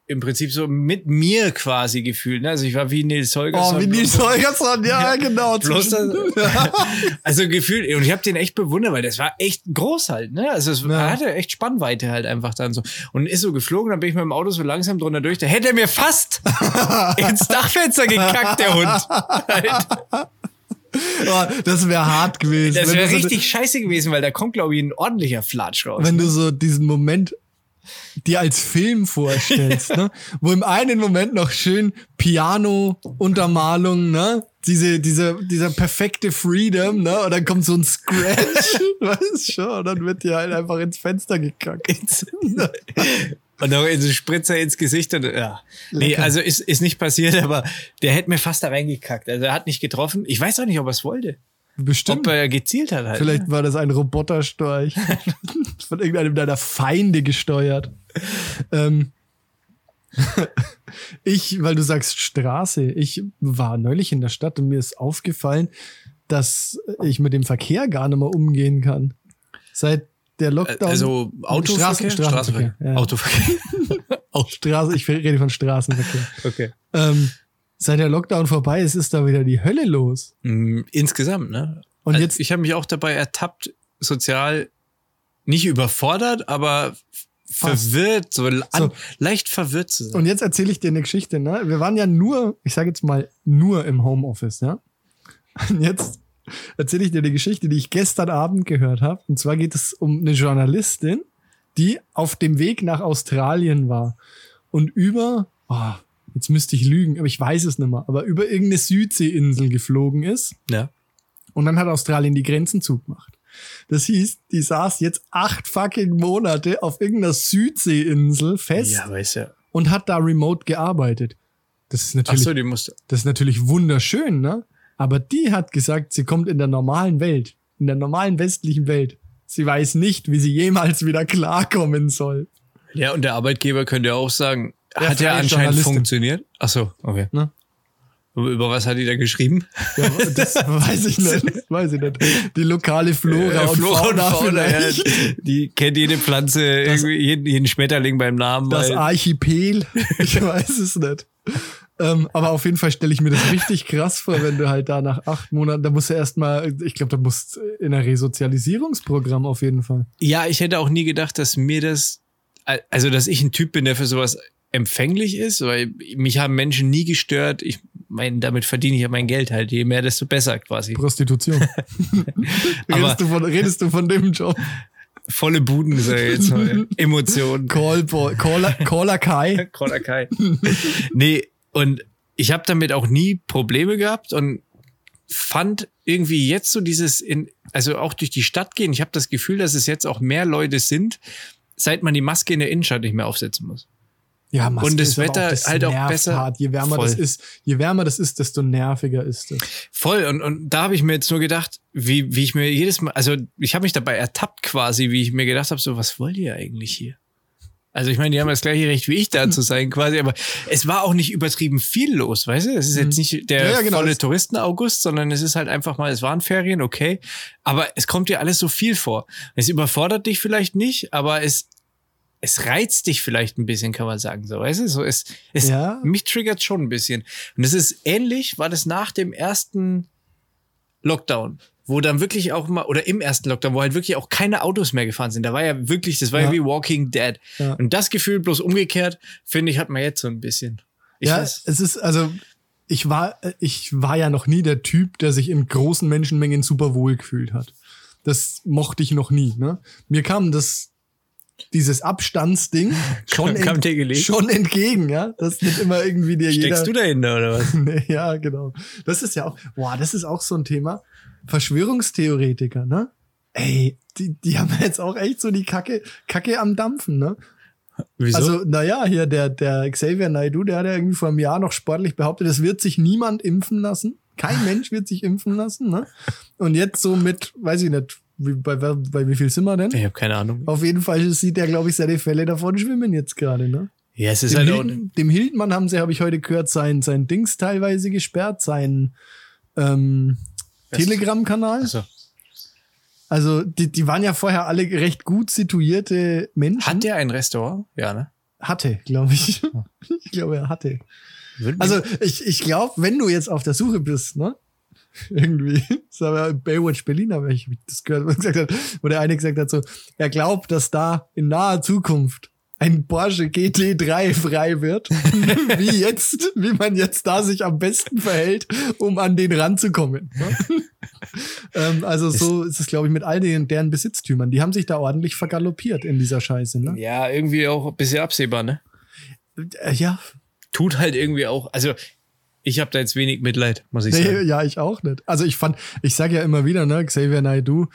im Prinzip so mit mir quasi gefühlt. Ne? Also ich war wie Nils Holgersson. Oh, wie Nils Holgersson, ja, genau. Bloß das, also gefühlt, und ich habe den echt bewundert, weil das war echt groß halt, ne? Also es Ja. hatte echt Spannweite halt einfach dann so. Und ist so geflogen, dann bin ich mit dem Auto so langsam drunter durch. Da hätte er mir fast ins Dachfenster gekackt, der Hund. Halt. Oh, das wäre hart gewesen. Das wäre du so- richtig scheiße gewesen, weil da kommt, glaube ich, ein ordentlicher Flatsch raus. wenn ne? du so diesen Moment dir als Film vorstellst, ne? Wo im einen Moment noch schön Piano-Untermalung, ne? Diese, diese, dieser perfekte Freedom, ne? Und dann kommt so ein Scratch, weißt schon, und dann wird dir halt einfach ins Fenster gekackt. Und noch in so Spritzer ins Gesicht und ja. Nee, Lecker. also ist, ist nicht passiert, aber der hätte mir fast da reingekackt. Also er hat nicht getroffen. Ich weiß auch nicht, ob er es wollte. Bestimmt. Ob er gezielt hat halt. Vielleicht war das ein Roboterstorch. Von irgendeinem deiner Feinde gesteuert. Ähm, ich, weil du sagst Straße, ich war neulich in der Stadt und mir ist aufgefallen, dass ich mit dem Verkehr gar nicht mehr umgehen kann. Seit der Lockdown. Also Autoverkehr? Straßen, Straßenverkehr. Ja. Autoverkehr. Straße, ich rede von Straßenverkehr. Okay. Ähm, seit der Lockdown vorbei ist, ist da wieder die Hölle los. Mm, Insgesamt, ne? Und Also jetzt, ich habe mich auch dabei ertappt, sozial nicht überfordert, aber Fast. verwirrt, so, an, So. leicht verwirrt zu sein. Und jetzt erzähle ich dir eine Geschichte, ne? Wir waren ja nur, ich sage jetzt mal, nur im Homeoffice, ja? Und jetzt erzähle ich dir eine Geschichte, die ich gestern Abend gehört habe. Und zwar geht es um eine Journalistin, die auf dem Weg nach Australien war und über, oh, jetzt müsste ich lügen, aber ich weiß es nicht mehr, aber über irgendeine Südseeinsel geflogen ist. ja. Und dann hat Australien die Grenzen zugemacht. Das hieß, die saß jetzt acht fucking Monate auf irgendeiner Südseeinsel fest ja, weiß ja. und hat da remote gearbeitet. Das ist natürlich, so, die musste. das ist natürlich wunderschön, ne? Aber die hat gesagt, sie kommt in der normalen Welt, in der normalen westlichen Welt. Sie weiß nicht, wie sie jemals wieder klarkommen soll. Ja, und der Arbeitgeber könnte ja auch sagen, Ja, hat ja anscheinend funktioniert. Ach so, okay. Ne? Über was hat die da geschrieben? Ja, das weiß ich nicht. Das weiß ich nicht. Die lokale Flora Äh, und Flora Fauna, und Fauna, ja, die kennt jede Pflanze, irgendwie jeden, jeden Schmetterling beim Namen. Das Archipel. Ich weiß es nicht. Ähm, aber auf jeden Fall stelle ich mir das richtig krass vor, wenn du halt da nach acht Monaten, da musst du erstmal, ich glaube, da musst in ein Resozialisierungsprogramm auf jeden Fall. Ja, ich hätte auch nie gedacht, dass mir das, also dass ich ein Typ bin, der für sowas empfänglich ist, weil mich haben Menschen nie gestört. Ich meine, damit verdiene ich ja mein Geld halt. Je mehr, desto besser quasi. Prostitution. Redest, du von, redest du von dem Job? Volle Buden, sag ich jetzt mal. Emotionen. Callboy, Caller, Caller Kai. Crawler Kai. nee, und ich habe damit auch nie Probleme gehabt und fand irgendwie jetzt so dieses, in, also auch durch die Stadt gehen, ich habe das Gefühl, dass es jetzt auch mehr Leute sind, seit man die Maske in der Innenstadt nicht mehr aufsetzen muss. Ja, Maske Und das Wetter das halt auch besser. Hart. Je wärmer Voll. das ist, je wärmer das ist, desto nerviger ist es. Voll. Und, und da habe ich mir jetzt nur gedacht, wie, wie ich mir jedes Mal, also ich habe mich dabei ertappt quasi, wie ich mir gedacht habe, so, was wollt ihr eigentlich hier? Also ich meine, die haben das gleiche Recht wie ich da zu sein quasi, aber es war auch nicht übertrieben viel los, weißt du? Es ist jetzt nicht der Mhm. Ja, ja, genau. volle Touristen-August, sondern es ist halt einfach mal, es waren Ferien, okay, aber es kommt dir alles so viel vor. Es überfordert dich vielleicht nicht, aber es, es reizt dich vielleicht ein bisschen, kann man sagen, so, weißt du? So, es, es, Ja. mich triggert schon ein bisschen. Und es ist ähnlich, war das nach dem ersten Lockdown, wo dann wirklich auch mal, oder im ersten Lockdown, wo halt wirklich auch keine Autos mehr gefahren sind. Da war ja wirklich, das war ja, Ja. wie Walking Dead. Ja. Und das Gefühl bloß umgekehrt, finde ich, hat man jetzt so ein bisschen. Ich ja, weiß. es ist, also, ich war, ich war ja noch nie der Typ, der sich in großen Menschenmengen super wohl gefühlt hat. Das mochte ich noch nie, ne? Mir kam das, dieses Abstandsding schon, ent- schon entgegen, ja? Das nicht immer irgendwie dir jeder. Steckst du dahinter, oder was? Nee, ja, genau. Das ist ja auch, boah, das ist auch so ein Thema. Verschwörungstheoretiker, ne? Ey, die, die haben jetzt auch echt so die Kacke, Kacke am Dampfen, ne? Wieso? Also, naja, hier der, der Xavier Naidoo, der hat ja irgendwie vor einem Jahr noch sportlich behauptet, es wird sich niemand impfen lassen. Kein Mensch wird sich impfen lassen, ne? Und jetzt so mit, weiß ich nicht, wie, bei, bei wie viel sind wir denn? ich habe keine Ahnung. Auf jeden Fall sieht er, glaube ich, seine Fälle davon schwimmen jetzt gerade, ne? Ja, es ist Dem, halt. Hilden, dem Hildmann haben sie, habe ich heute gehört, sein, sein Dings teilweise gesperrt, sein ähm? Telegram-Kanal. Also, Also die, die waren ja vorher alle recht gut situierte Menschen. hat der ein Restaurant? Ja, ne? Hatte, glaube ich. Ich glaube, er hatte. Also ich, ich glaube, wenn du jetzt auf der Suche bist, ne? Irgendwie, das war Baywatch Berlin, aber ich das gehört, wo, gesagt hat, wo der eine gesagt hat, so, er glaubt, dass da in naher Zukunft ein Porsche GT3 frei wird, wie jetzt, wie man jetzt da sich am besten verhält, um an den ranzukommen. Ähm, also so ist es, glaube ich, mit all den deren Besitztümern. Die haben sich da ordentlich vergaloppiert in dieser Scheiße. Ne? Ja, irgendwie auch ein bisschen absehbar, ne? Äh, ja. Tut halt irgendwie auch, also ich habe da jetzt wenig Mitleid, muss ich sagen. Nee, ja, ich auch nicht. Also ich fand, ich sage ja immer wieder, ne, Xavier Naidoo,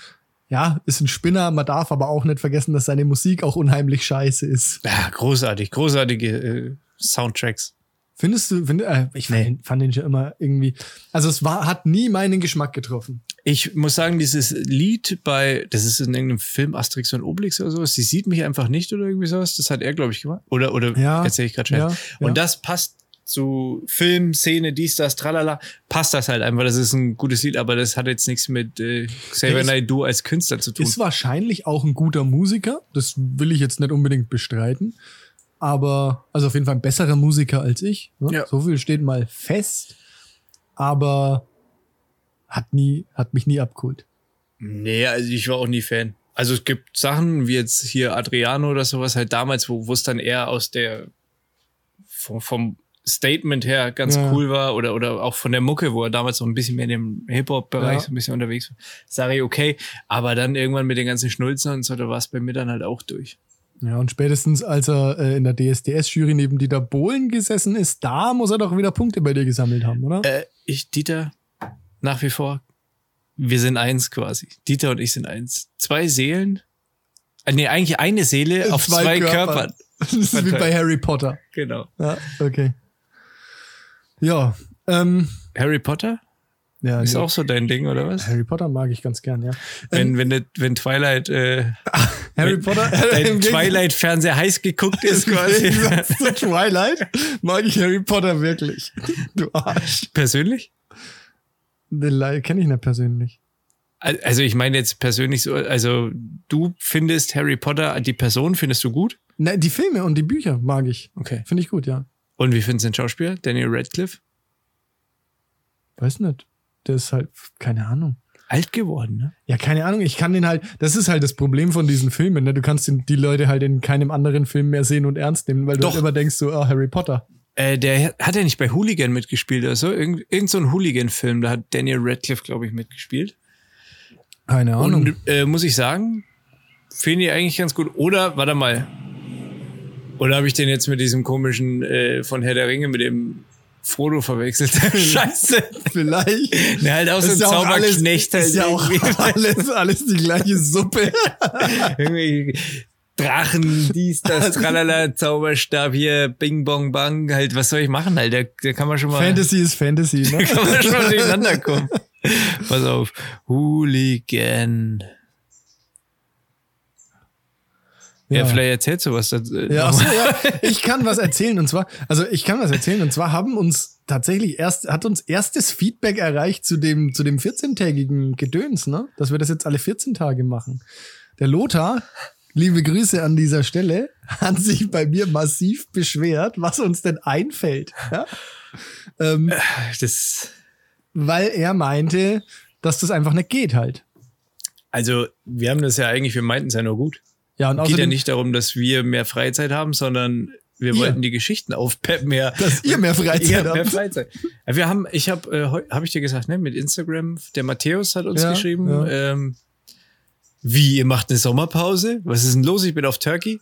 ja, ist ein Spinner, man darf aber auch nicht vergessen, dass seine Musik auch unheimlich scheiße ist. Ja, großartig, großartige äh, Soundtracks. Findest du, find, äh, ich fand, den, fand den schon immer irgendwie, also es war, hat nie meinen Geschmack getroffen. Ich muss sagen, dieses Lied bei, das ist in irgendeinem Film Asterix und Obelix oder sowas, sie sieht mich einfach nicht oder irgendwie sowas, das hat er, glaube ich, gemacht. Oder, oder Ja, erzähle ich gerade schnell. ja, Und ja. das passt zu Film, Szene, dies, das, tralala, passt das halt einfach. Das ist ein gutes Lied, aber das hat jetzt nichts mit äh, Xavier Naidoo als Künstler zu tun. Ist wahrscheinlich auch ein guter Musiker, das will ich jetzt nicht unbedingt bestreiten, aber, also auf jeden Fall ein besserer Musiker als ich. Ne? Ja. So viel steht mal fest, aber hat nie, hat mich nie abgeholt. Nee, also ich war auch nie Fan. Also es gibt Sachen wie jetzt hier Adriano oder sowas halt damals, wo wo es dann eher aus der vom, vom Statement her ganz Ja. cool war oder oder auch von der Mucke, wo er damals so ein bisschen mehr in dem Hip-Hop-Bereich Ja. so ein bisschen unterwegs war. Sag ich okay, aber dann irgendwann mit den ganzen Schnulzen und so, da war es bei mir dann halt auch durch. Ja, und spätestens als er äh, in der DSDS-Jury neben Dieter Bohlen gesessen ist, da muss er doch wieder Punkte bei dir gesammelt haben, oder? Äh, ich, Dieter, nach wie vor, wir sind eins quasi. Dieter und ich sind eins. Zwei Seelen. Äh, nee, eigentlich eine Seele auf zwei, Körpern. Das ist wie bei Harry Potter. Genau. Ja, okay. Ja, ähm, Harry Potter? ja Ist nee. auch so dein Ding, oder was? Harry Potter mag ich ganz gern, ja. Wenn, wenn, ne- wenn Twilight, äh, Harry Potter, dein Twilight-Fernseher heiß geguckt ist quasi. Zu Twilight mag ich Harry Potter wirklich. Du Arsch. Persönlich? Den kenne ich nicht persönlich. Al- Also ich meine jetzt persönlich so, also du findest Harry Potter, die Person findest du gut? Ne, die Filme und die Bücher mag ich. Okay. Finde ich gut, ja. Und wie findest du den Schauspieler? Daniel Radcliffe? Weiß nicht. Der ist halt, keine Ahnung. Alt geworden, ne? Ja, keine Ahnung. Ich kann den halt, das ist halt das Problem von diesen Filmen. Ne? Du kannst den, die Leute halt in keinem anderen Film mehr sehen und ernst nehmen, weil du Doch. halt immer denkst, so, ah, Harry Potter. Äh, der hat ja nicht bei Hooligan mitgespielt oder so. Irgend, irgend so ein Hooligan-Film, da hat Daniel Radcliffe, glaube ich, mitgespielt. Keine Ahnung. Und äh, muss ich sagen, finde ich eigentlich ganz gut. Oder, warte mal. Oder habe ich den jetzt mit diesem komischen äh, von Herr der Ringe, mit dem Frodo verwechselt? Scheiße. Vielleicht. Ne, halt auch so ein Ist ja auch alles, Zauberknecht. halt ist ja auch alles, alles die gleiche Suppe. irgendwie Drachen, dies, das, tralala, Zauberstab hier, Bing, Bong, Bang. Halt, was soll ich machen? Halt, da, da kann man schon mal, Fantasy ist Fantasy, ne? kann man schon mal durcheinander kommen. Pass auf. Hooligan. Ja, vielleicht erzählst du was. dazu. Ja, ach so, ja, ich kann was erzählen und zwar, also ich kann was erzählen und zwar haben uns tatsächlich erst, hat uns erstes Feedback erreicht zu dem, zu dem 14-tägigen Gedöns, ne? Dass wir das jetzt alle 14 Tage machen. Der Lothar, liebe Grüße an dieser Stelle, hat sich bei mir massiv beschwert, was uns denn einfällt. Ja? Ähm, Das, weil er meinte, dass das einfach nicht geht halt. also, wir haben das ja eigentlich, wir meinten es ja nur gut. Ja, und Geht ja außerdem, nicht darum, dass wir mehr Freizeit haben, sondern wir Ihr. wollten die Geschichten aufpeppen mehr. dass ihr mehr Freizeit Ihr habt mehr. Freizeit. Wir haben, ich habe, äh, heu- hab ich dir gesagt, ne, mit Instagram, der Matthäus hat uns Ja, geschrieben, ja. ähm, wie, ihr macht eine Sommerpause? Was ist denn los? Ich bin auf Turkey.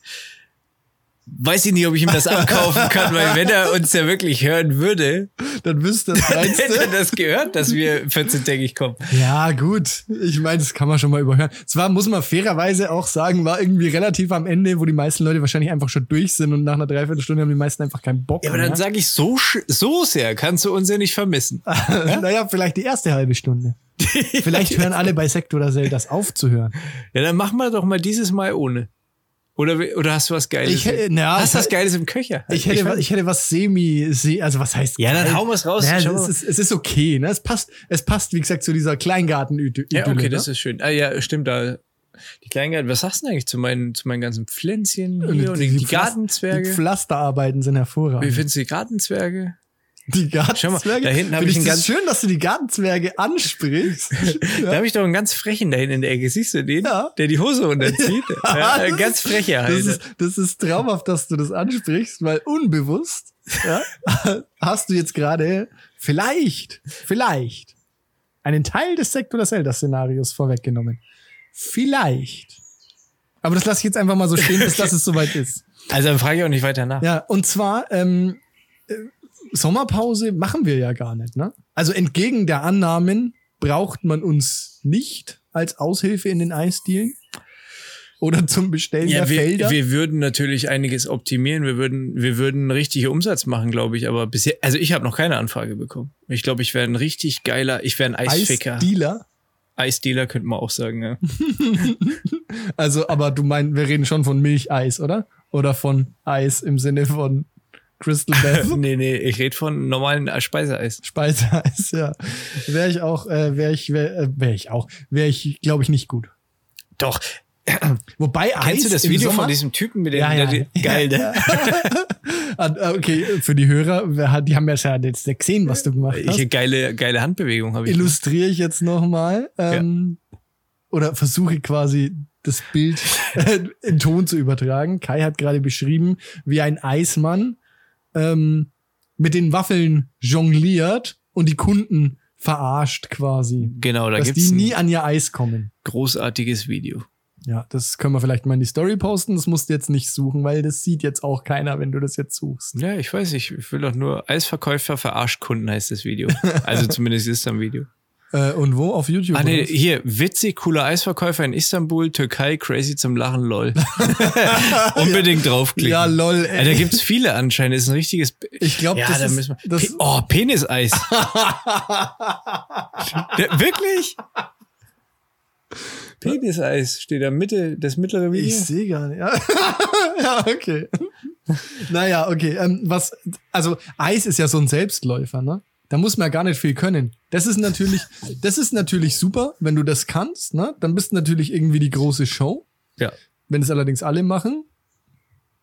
Weiß ich nicht, ob ich ihm das abkaufen kann, weil wenn er uns ja wirklich hören würde, Dann wüsste das dann hätte er das gehört, dass wir 14-tägig kommen. Ja, gut. Ich meine, das kann man schon mal überhören. Zwar muss man fairerweise auch sagen, war irgendwie relativ am Ende, wo die meisten Leute wahrscheinlich einfach schon durch sind und nach einer Dreiviertelstunde haben die meisten einfach keinen Bock Ja, aber dann mehr. sage ich, so, so sehr kannst du uns ja nicht vermissen. naja, vielleicht die erste halbe Stunde. Vielleicht hören alle bei Sekt oder Sel das aufzuhören. Ja, dann machen wir doch mal dieses Mal ohne. Oder, oder hast du was Geiles? Ich hätte- na, hast du was ich- Geiles im Köcher? Ich hätte, weiß was, ich hätte was semi, se- also was heißt Ja, dann geil? hau wir's raus. Naja, es, ist, es ist okay, ne? Es passt, es passt, wie gesagt, zu dieser Kleingarten-Idylle. Ja, okay, ne? das ist schön. Ah, ja, stimmt, da. Die Kleingarten, was sagst du denn eigentlich zu meinen, zu meinen ganzen Pflänzchen Und hier und die, die, Pflas- Die Gartenzwerge? Pflasterarbeiten sind hervorragend. Wie findest du die Gartenzwerge? Die Gartenzwerge. da hinten hab Finde ich einen ganz- schön, dass du die Gartenzwerge ansprichst. Da habe ich doch einen ganz frechen da hinten in der Ecke. Siehst du den? Ja. Der die Hose runterzieht. ja, ganz frecher halt. Das ist, das ist traumhaft, dass du das ansprichst, weil unbewusst ja, hast du jetzt gerade vielleicht, vielleicht einen Teil des Sektor Zelda-Szenarios vorweggenommen. Vielleicht. Aber das lasse ich jetzt einfach mal so stehen, bis das es soweit ist. also dann frage ich auch nicht weiter nach. Ja, und zwar ähm, äh, Sommerpause machen wir ja gar nicht. Ne? Also entgegen der Annahmen braucht man uns nicht als Aushilfe in den Eisdielen oder zum Bestellen Ja, der wir, Felder. wir würden natürlich einiges optimieren. Wir würden, wir würden einen richtigen Umsatz machen, glaube ich. Aber bisher, also ich habe noch keine Anfrage bekommen. Ich glaube, ich wäre ein richtig geiler, ich wäre ein Eisficker. Eisdealer. Eisdealer könnte man auch sagen, ja. Also, aber du meinst, wir reden schon von Milcheis, oder? Oder von Eis im Sinne von Crystal Meth. nee, nee, ich rede von normalen Speiseeis. Speiseeis, ja. Wäre ich auch, äh, wäre ich, wäre äh, wär ich auch, wäre ich, glaube ich, nicht gut. Doch. Wobei Eis Kennst du das Video von diesem Typen mit dem, Ja, ja. der, geil, ne? Ah, Okay, für die Hörer, die haben ja schon jetzt gesehen, was du gemacht hast. Ich, geile, geile Handbewegung habe ich. Illustriere ich jetzt nochmal ähm, oder versuche quasi das Bild äh, in Ton zu übertragen. Kai hat gerade beschrieben, wie ein Eismann ähm, mit den Waffeln jongliert und die Kunden verarscht quasi. Genau, da dass gibt's die nie an ihr Eis kommen. großartiges Video. Ja, das können wir vielleicht mal in die Story posten. Das musst du jetzt nicht suchen, weil das sieht jetzt auch keiner, wenn du das jetzt suchst. Ja, ich weiß, ich, ich will doch nur Eisverkäufer verarscht Kunden heißt das Video. Also zumindest ist da ein Video. Äh, und wo? Auf YouTube? Ah, nee, hier, witzig, cooler Eisverkäufer in Istanbul, Türkei, crazy zum Lachen, lol. Unbedingt draufklicken. Ja, lol, Ja, ey. da gibt's viele anscheinend, ist ein richtiges. Ich glaube, ja, das da ist, müssen wir. das, oh, Peniseis. Wirklich? Peniseis steht da Mitte, das mittlere Video. Ich sehe gar nicht. Ja, ja okay. naja, okay. Ähm, was, also Eis ist ja so ein Selbstläufer, ne? Da muss man ja gar nicht viel können. Das ist natürlich, das ist natürlich super, wenn du das kannst, ne? Dann bist du natürlich irgendwie die große Show. Ja. Wenn es allerdings alle machen,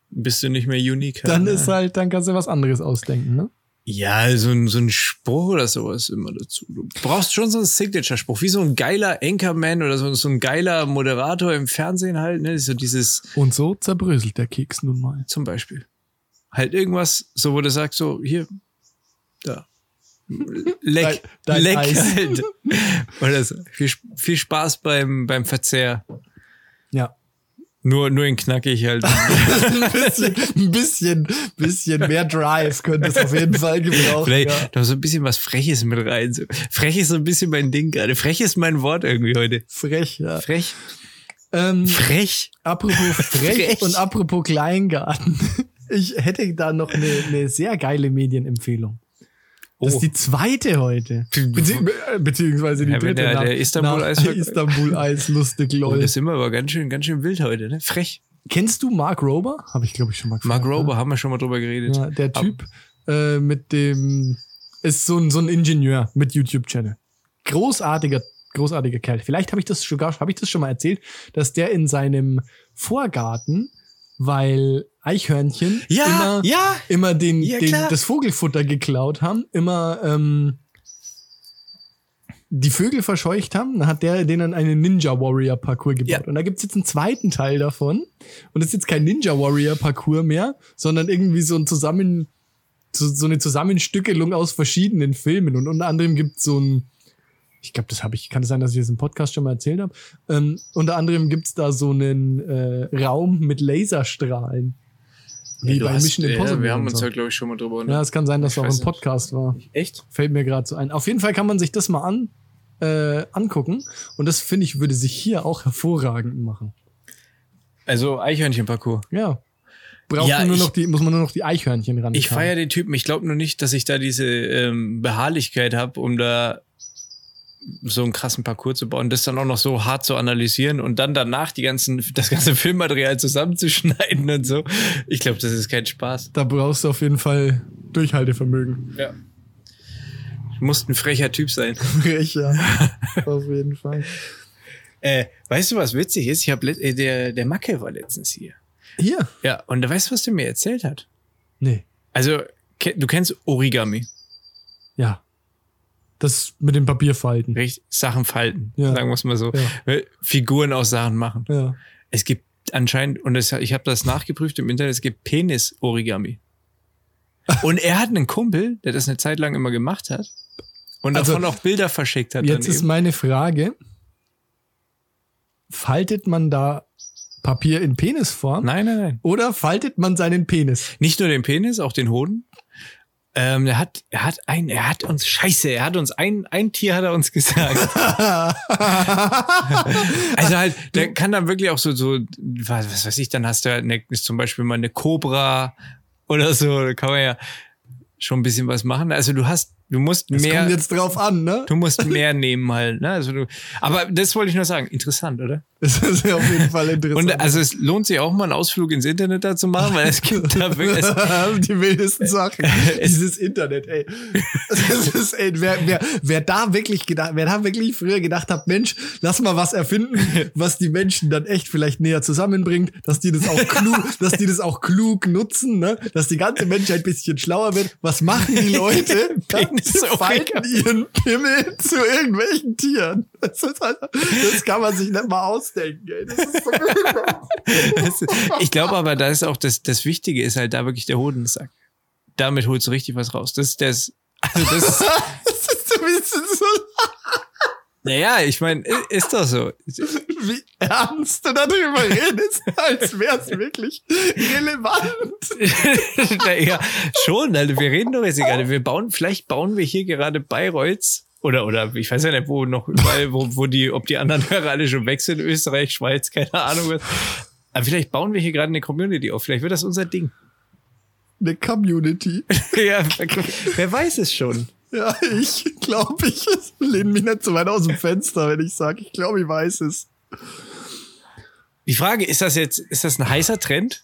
Bist du nicht mehr unique. dann ja. ist halt, dann kannst du was anderes ausdenken, ne? Ja, so ein, so ein Spruch oder sowas immer dazu. Du brauchst schon so einen Signature-Spruch, wie so ein geiler Anchorman oder so, so ein geiler Moderator im Fernsehen halt, ne? So dieses Und so zerbröselt der Keks nun mal. zum Beispiel. Halt irgendwas, so wo du sagst, so, hier, da. Leck, Dein- dein leck Eis. halt. Oder so. Viel, viel Spaß beim, beim Verzehr. Ja. Nur, nur in knackig halt. ein bisschen, ein bisschen, bisschen mehr Drive könnte es auf jeden Fall gebrauchen. Vielleicht Ja. noch so ein bisschen was Freches mit rein. So. Frech ist so ein bisschen mein Ding gerade. Frech ist mein Wort irgendwie heute. Frech, ja. Frech. Ähm, Frech. Apropos frech, Frech. und apropos Kleingarten. Ich hätte da noch eine, eine sehr geile Medienempfehlung. Das Oh. ist die zweite heute. Bezieh äh, beziehungsweise die Ja, dritte. der- der Istanbul-Eis- nach Istanbul-Eis, lustig, Oh, lol. das sind wir aber ganz schön, ganz schön wild heute, ne? Frech. Kennst du Mark Rober? Habe ich, glaube ich, schon mal Mark gefragt, Rober, haben wir schon mal drüber geredet. Ne? Ja, der Typ äh, mit dem ist so ein, so ein Ingenieur mit YouTube-Channel. Großartiger, großartiger Kerl. Vielleicht habe ich das sogar, habe ich das schon mal erzählt, dass der in seinem Vorgarten, weil Eichhörnchen Ja, immer, ja. immer den, Ja, den, das Vogelfutter geklaut haben, immer ähm, die Vögel verscheucht haben, dann hat der denen einen Ninja Warrior Parcours gebaut. Ja. Und da gibt's jetzt einen zweiten Teil davon. Und das ist jetzt kein Ninja Warrior Parcours mehr, sondern irgendwie so ein Zusammen, so, so eine Zusammenstückelung aus verschiedenen Filmen. Und unter anderem gibt's so ein, ich glaube, das habe ich, kann es sein, dass ich das im Podcast schon mal erzählt habe. Ähm, unter anderem gibt's da so einen äh, Raum mit Laserstrahlen. Wie Du bei hast- Mission ja, Impossible. Wir haben uns ja, glaube ich, schon mal drüber. Ne? Ja, es kann sein, dass es auch weiß im nicht. Podcast war. Echt? Fällt mir gerade so ein. Auf jeden Fall kann man sich das mal an, äh, angucken. Und das finde ich, würde sich hier auch hervorragend machen. Also Eichhörnchenparcours. Ja. Braucht Ja, man nur ich- noch die, muss man nur noch die Eichhörnchen ran. Ich feiere den Typen. Ich glaube nur nicht, dass ich da diese ähm, Beharrlichkeit habe, um da so einen krassen Parcours zu bauen, das dann auch noch so hart zu analysieren und dann danach die ganzen, das ganze Filmmaterial zusammenzuschneiden und so. Ich glaube, das ist kein Spaß. Da brauchst du auf jeden Fall Durchhaltevermögen. Ja. Du musst ein frecher Typ sein. Frech, ja. auf jeden Fall. Äh, weißt du, was witzig ist? Ich hab let- äh, der, der Macke war letztens hier. Hier? Ja, und da weißt du, was der mir erzählt hat? Nee. Also, ke- du kennst Origami, Ja. Das mit dem Papierfalten. richtig? Sachen falten, Ja. sagen wir es mal so. Ja. Äh, Figuren aus Sachen machen. Ja. Es gibt anscheinend, und das, ich habe das nachgeprüft im Internet, es gibt Penis-Origami. Und er hat einen Kumpel, der das eine Zeit lang immer gemacht hat und Also, davon auch Bilder verschickt hat. Jetzt ist eben. meine Frage: Faltet man da Papier in Penisform? Nein, nein, nein. Oder faltet man seinen Penis? Nicht nur den Penis, auch den Hoden. Ähm, er hat, er hat ein, er hat uns, scheiße, er hat uns ein, ein Tier hat er uns gesagt. Also halt, der kann dann wirklich auch so, so, was, was weiß ich, dann hast du halt eine, ist zum Beispiel mal eine Cobra oder so, da kann man ja schon ein bisschen was machen. Also du hast, du musst Es mehr, kommt jetzt drauf an, ne? du musst mehr nehmen halt, ne? Also du, aber das wollte ich nur sagen, interessant, oder? Das ist ja auf jeden Fall interessant. Und also es lohnt sich auch mal einen Ausflug ins Internet da zu machen, weil es gibt da wirklich, die wildesten Sachen. Dieses Internet, ey. Das ist, ey wer, wer, wer da wirklich gedacht, wer da wirklich früher gedacht hat, Mensch, lass mal was erfinden, was die Menschen dann echt vielleicht näher zusammenbringt, dass die das auch klug, dass die das auch klug nutzen, ne? Dass die ganze Menschheit ein bisschen schlauer wird. Was machen die Leute? Sie falten ihren Pimmel zu irgendwelchen Tieren. Das, halt, das kann man sich nicht mal ausdenken, so Das- ich glaube aber, da ist auch das, das Wichtige ist halt da wirklich der Hodensack. Damit holst du richtig was raus. Das das, also das, das ist so ein bisschen so naja, ich meine, ist doch so. Wie ernst du darüber redest, als wäre es wirklich relevant. naja, schon, also wir reden doch jetzt gerade. Wir bauen, vielleicht bauen wir hier gerade Bayreuths oder, oder ich weiß ja nicht, wo noch überall, wo, wo die, ob die anderen Hörer alle schon weg sind, Österreich, Schweiz, keine Ahnung was. Aber vielleicht bauen wir hier gerade eine Community auf. Vielleicht wird das unser Ding. Eine Community. ja, wer weiß es schon. Ja, ich glaube, ich lehne mich nicht zu weit aus dem Fenster, wenn ich sage, ich glaube, ich weiß es. Die Frage, ist das jetzt, ist das ein heißer Trend?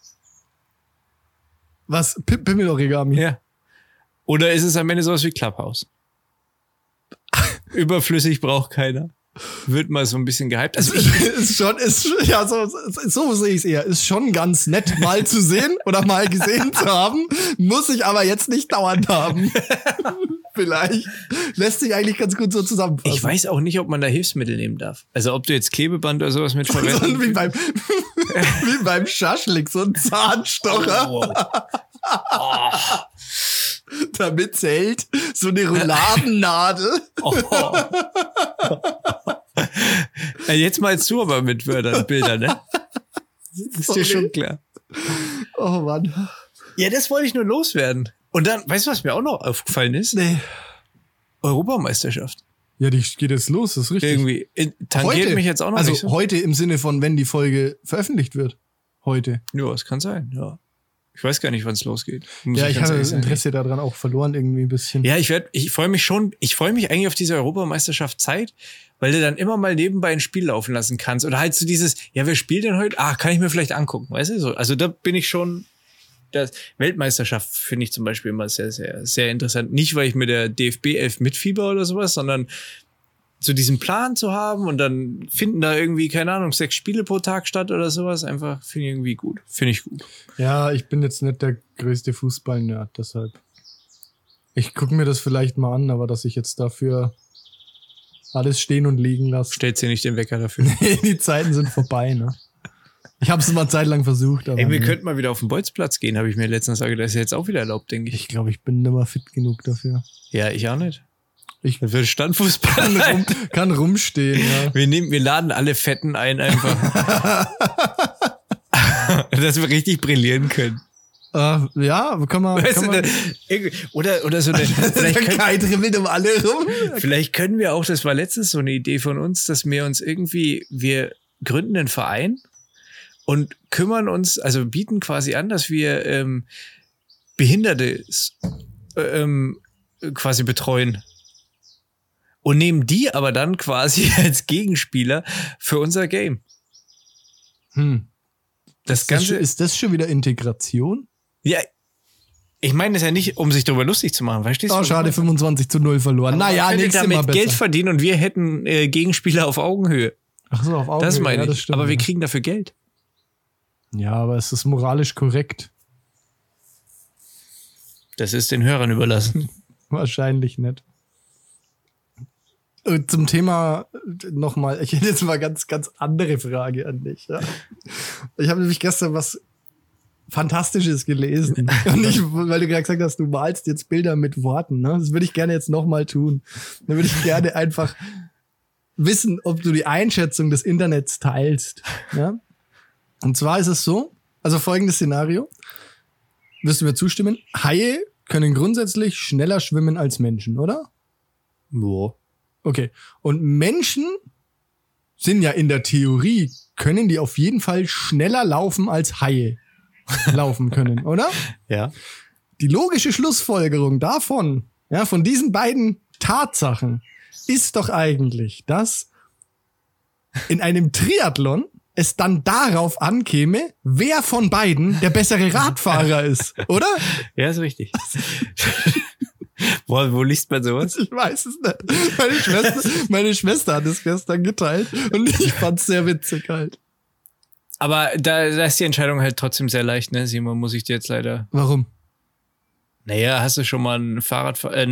Was? Pimmel-Origami? Ja. Oder ist es am Ende sowas wie Clubhouse? Überflüssig braucht keiner. Wird mal so ein bisschen gehypt. Also ich, ist schon, ist, ja, so, so sehe ich es eher. Ist schon ganz nett, mal zu sehen oder mal gesehen zu haben. Muss ich aber jetzt nicht dauernd haben. Vielleicht. Lässt sich eigentlich ganz gut so zusammenfassen. ich weiß auch nicht, ob man da Hilfsmittel nehmen darf. Also ob du jetzt Klebeband oder sowas mit So wie beim, wie beim Schaschlik, so ein Zahnstocher, Oh. damit hält, so eine Rouladennadel. Oh. Jetzt mal zu, aber mit Wörtern, Bildern, ne? Das ist dir schon klar. Oh Mann. Ja, das wollte ich nur loswerden. Und dann, weißt du, was mir auch noch aufgefallen ist? Nee. Europameisterschaft. Ja, die geht jetzt los, das ist richtig. Irgendwie. äh, Tangiert mich jetzt auch noch also nicht so. heute im Sinne von, wenn die Folge veröffentlicht wird. Heute. Ja, es kann sein, ja. Ich weiß gar nicht, wann es losgeht. Muss ja, ich habe ehrlich das. Interesse daran auch verloren, irgendwie ein bisschen. Ja, ich werde, ich freue mich schon, ich freue mich eigentlich auf diese Europameisterschaft Zeit, weil du dann immer mal nebenbei ein Spiel laufen lassen kannst. Oder halt so dieses, ja, wer spielt denn heute? Ah, kann ich mir vielleicht angucken, weißt du so. Also da bin ich schon, das Weltmeisterschaft finde ich zum Beispiel immer sehr, sehr, sehr interessant. Nicht, weil ich mit der DFB 11 mitfieber oder sowas, sondern so diesen Plan zu haben und dann finden da irgendwie, keine Ahnung, sechs Spiele pro Tag statt oder sowas. Einfach finde ich irgendwie gut. Finde ich gut. Ja, ich bin jetzt nicht der größte Fußball-Nerd, deshalb. Ich gucke mir das vielleicht mal an, aber dass ich jetzt dafür alles stehen und liegen lasse. Stellt dir nicht den Wecker dafür. die Zeiten sind vorbei, ne? Ich habe es mal Zeit lang versucht, aber Ey, wir nee. könnten mal wieder auf den Bolzplatz gehen, habe ich mir letztens gesagt. Das ist jetzt auch wieder erlaubt, denke ich. ich glaube, ich bin nimmer fit genug dafür. Ja, ich auch nicht. Ich wird Standfußball. kann, rum, kann rumstehen, ja. Wir nehmen, wir laden alle Fetten ein einfach. dass wir richtig brillieren können. Äh, ja, kann man. Weißt Kann man irgendwie- oder, oder so eine, vielleicht, können, dribbelt um alle rum. vielleicht können wir auch, das war letztens so eine Idee von uns, dass wir uns irgendwie, wir gründen einen Verein und kümmern uns, also bieten quasi an, dass wir ähm, Behinderte äh, ähm, quasi betreuen. Und nehmen die aber dann quasi als Gegenspieler für unser Game. Hm. Das Ist das, Ganze schon- ist das schon wieder Integration? Ja, ich meine das ja nicht, um sich darüber lustig zu machen, verstehst du? Oh, was ich schade, meine? 25 zu 0 verloren. Aber naja, nächstes Mal damit besser. Geld verdienen und wir hätten äh, Gegenspieler auf Augenhöhe. Ach so, auf Augenhöhe. Das meine ja, ich. das stimmt, aber wir ja. kriegen dafür Geld. Ja, aber es ist moralisch korrekt. Das ist den Hörern überlassen. Wahrscheinlich nicht. Und zum Thema nochmal, ich hätte jetzt mal ganz, ganz andere Frage an dich. Ja. Ich habe nämlich gestern was Fantastisches gelesen. Und ich, weil du gerade gesagt hast, du malst jetzt Bilder mit Worten. Ne? Das würde ich gerne jetzt nochmal tun. Dann würde ich gerne einfach wissen, ob du die Einschätzung des Internets teilst. Ja? Und zwar ist es so, also folgendes Szenario. Wirst du mir zustimmen? Haie können grundsätzlich schneller schwimmen als Menschen, oder? Wo? Okay. Und Menschen sind ja in der Theorie, können die auf jeden Fall schneller laufen als Haie laufen können, oder? Ja. Die logische Schlussfolgerung davon, ja, von diesen beiden Tatsachen ist doch eigentlich, dass in einem Triathlon es dann darauf ankäme, wer von beiden der bessere Radfahrer ist, oder? Ja, ist richtig. wo, wo liest man sowas? Ich weiß es nicht. Meine Schwester, meine Schwester hat es gestern geteilt und ich fand's sehr witzig halt. Aber da, da ist die Entscheidung halt trotzdem sehr leicht, ne? Simon, muss ich dir jetzt leider. Warum? Naja, hast du schon mal ein Fahrrad. Äh,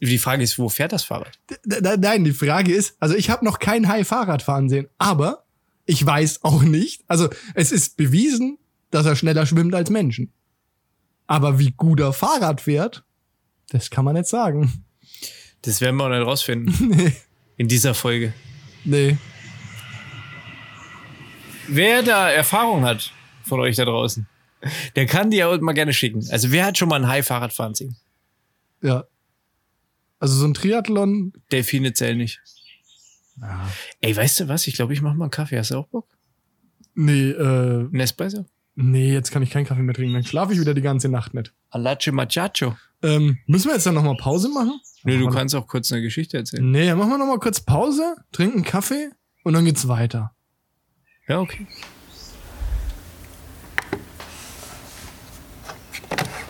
die Frage ist, wo fährt das Fahrrad? Nein, die Frage ist, also ich habe noch kein Hai Fahrrad fahren sehen, aber ich weiß auch nicht, also es ist bewiesen, dass er schneller schwimmt als Menschen. Aber wie gut er Fahrrad fährt, das kann man nicht sagen. Das werden wir auch nicht rausfinden. nee. In dieser Folge. Nee. Wer da Erfahrung hat von euch da draußen, der kann die ja mal gerne schicken. Also wer hat schon mal ein High-Fahrrad fahren sehen? Ja. Also so ein Triathlon. Delfine zählen nicht. Ja. Ey, weißt du was? Ich glaube, ich mach mal einen Kaffee. Hast du auch Bock? Nee, äh, Ein Espresso? nee, jetzt kann ich keinen Kaffee mehr trinken. Dann schlafe ich wieder die ganze Nacht nicht. Alache Machacho. Ähm, müssen wir jetzt dann nochmal Pause machen? Nö, du kannst auch kurz eine Geschichte erzählen. Nee, dann machen wir nochmal kurz Pause, trinken Kaffee und dann geht's weiter. Ja, okay.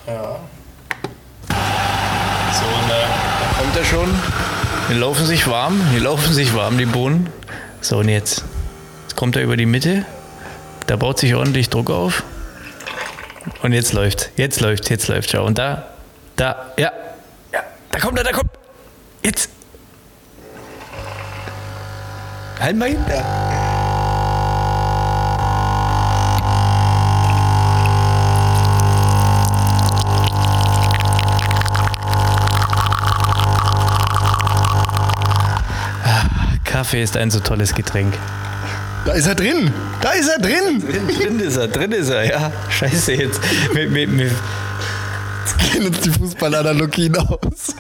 Ja. So, und da, da kommt er schon. Die laufen sich warm, die laufen sich warm, die Bohnen. So, und jetzt, jetzt kommt er über die Mitte. Da baut sich ordentlich Druck auf. Und jetzt läuft, jetzt läuft, jetzt läuft. Schau, und da, da, ja, ja, da kommt er, da kommt. Jetzt. Halt mal hin. Ja. Kaffee ist ein so tolles Getränk. Da ist er drin! Da ist er drin! Drin, drin ist er, drin ist er, ja. Scheiße jetzt. Mit, mit, mit. Gehen uns die Fußballanalogien aus.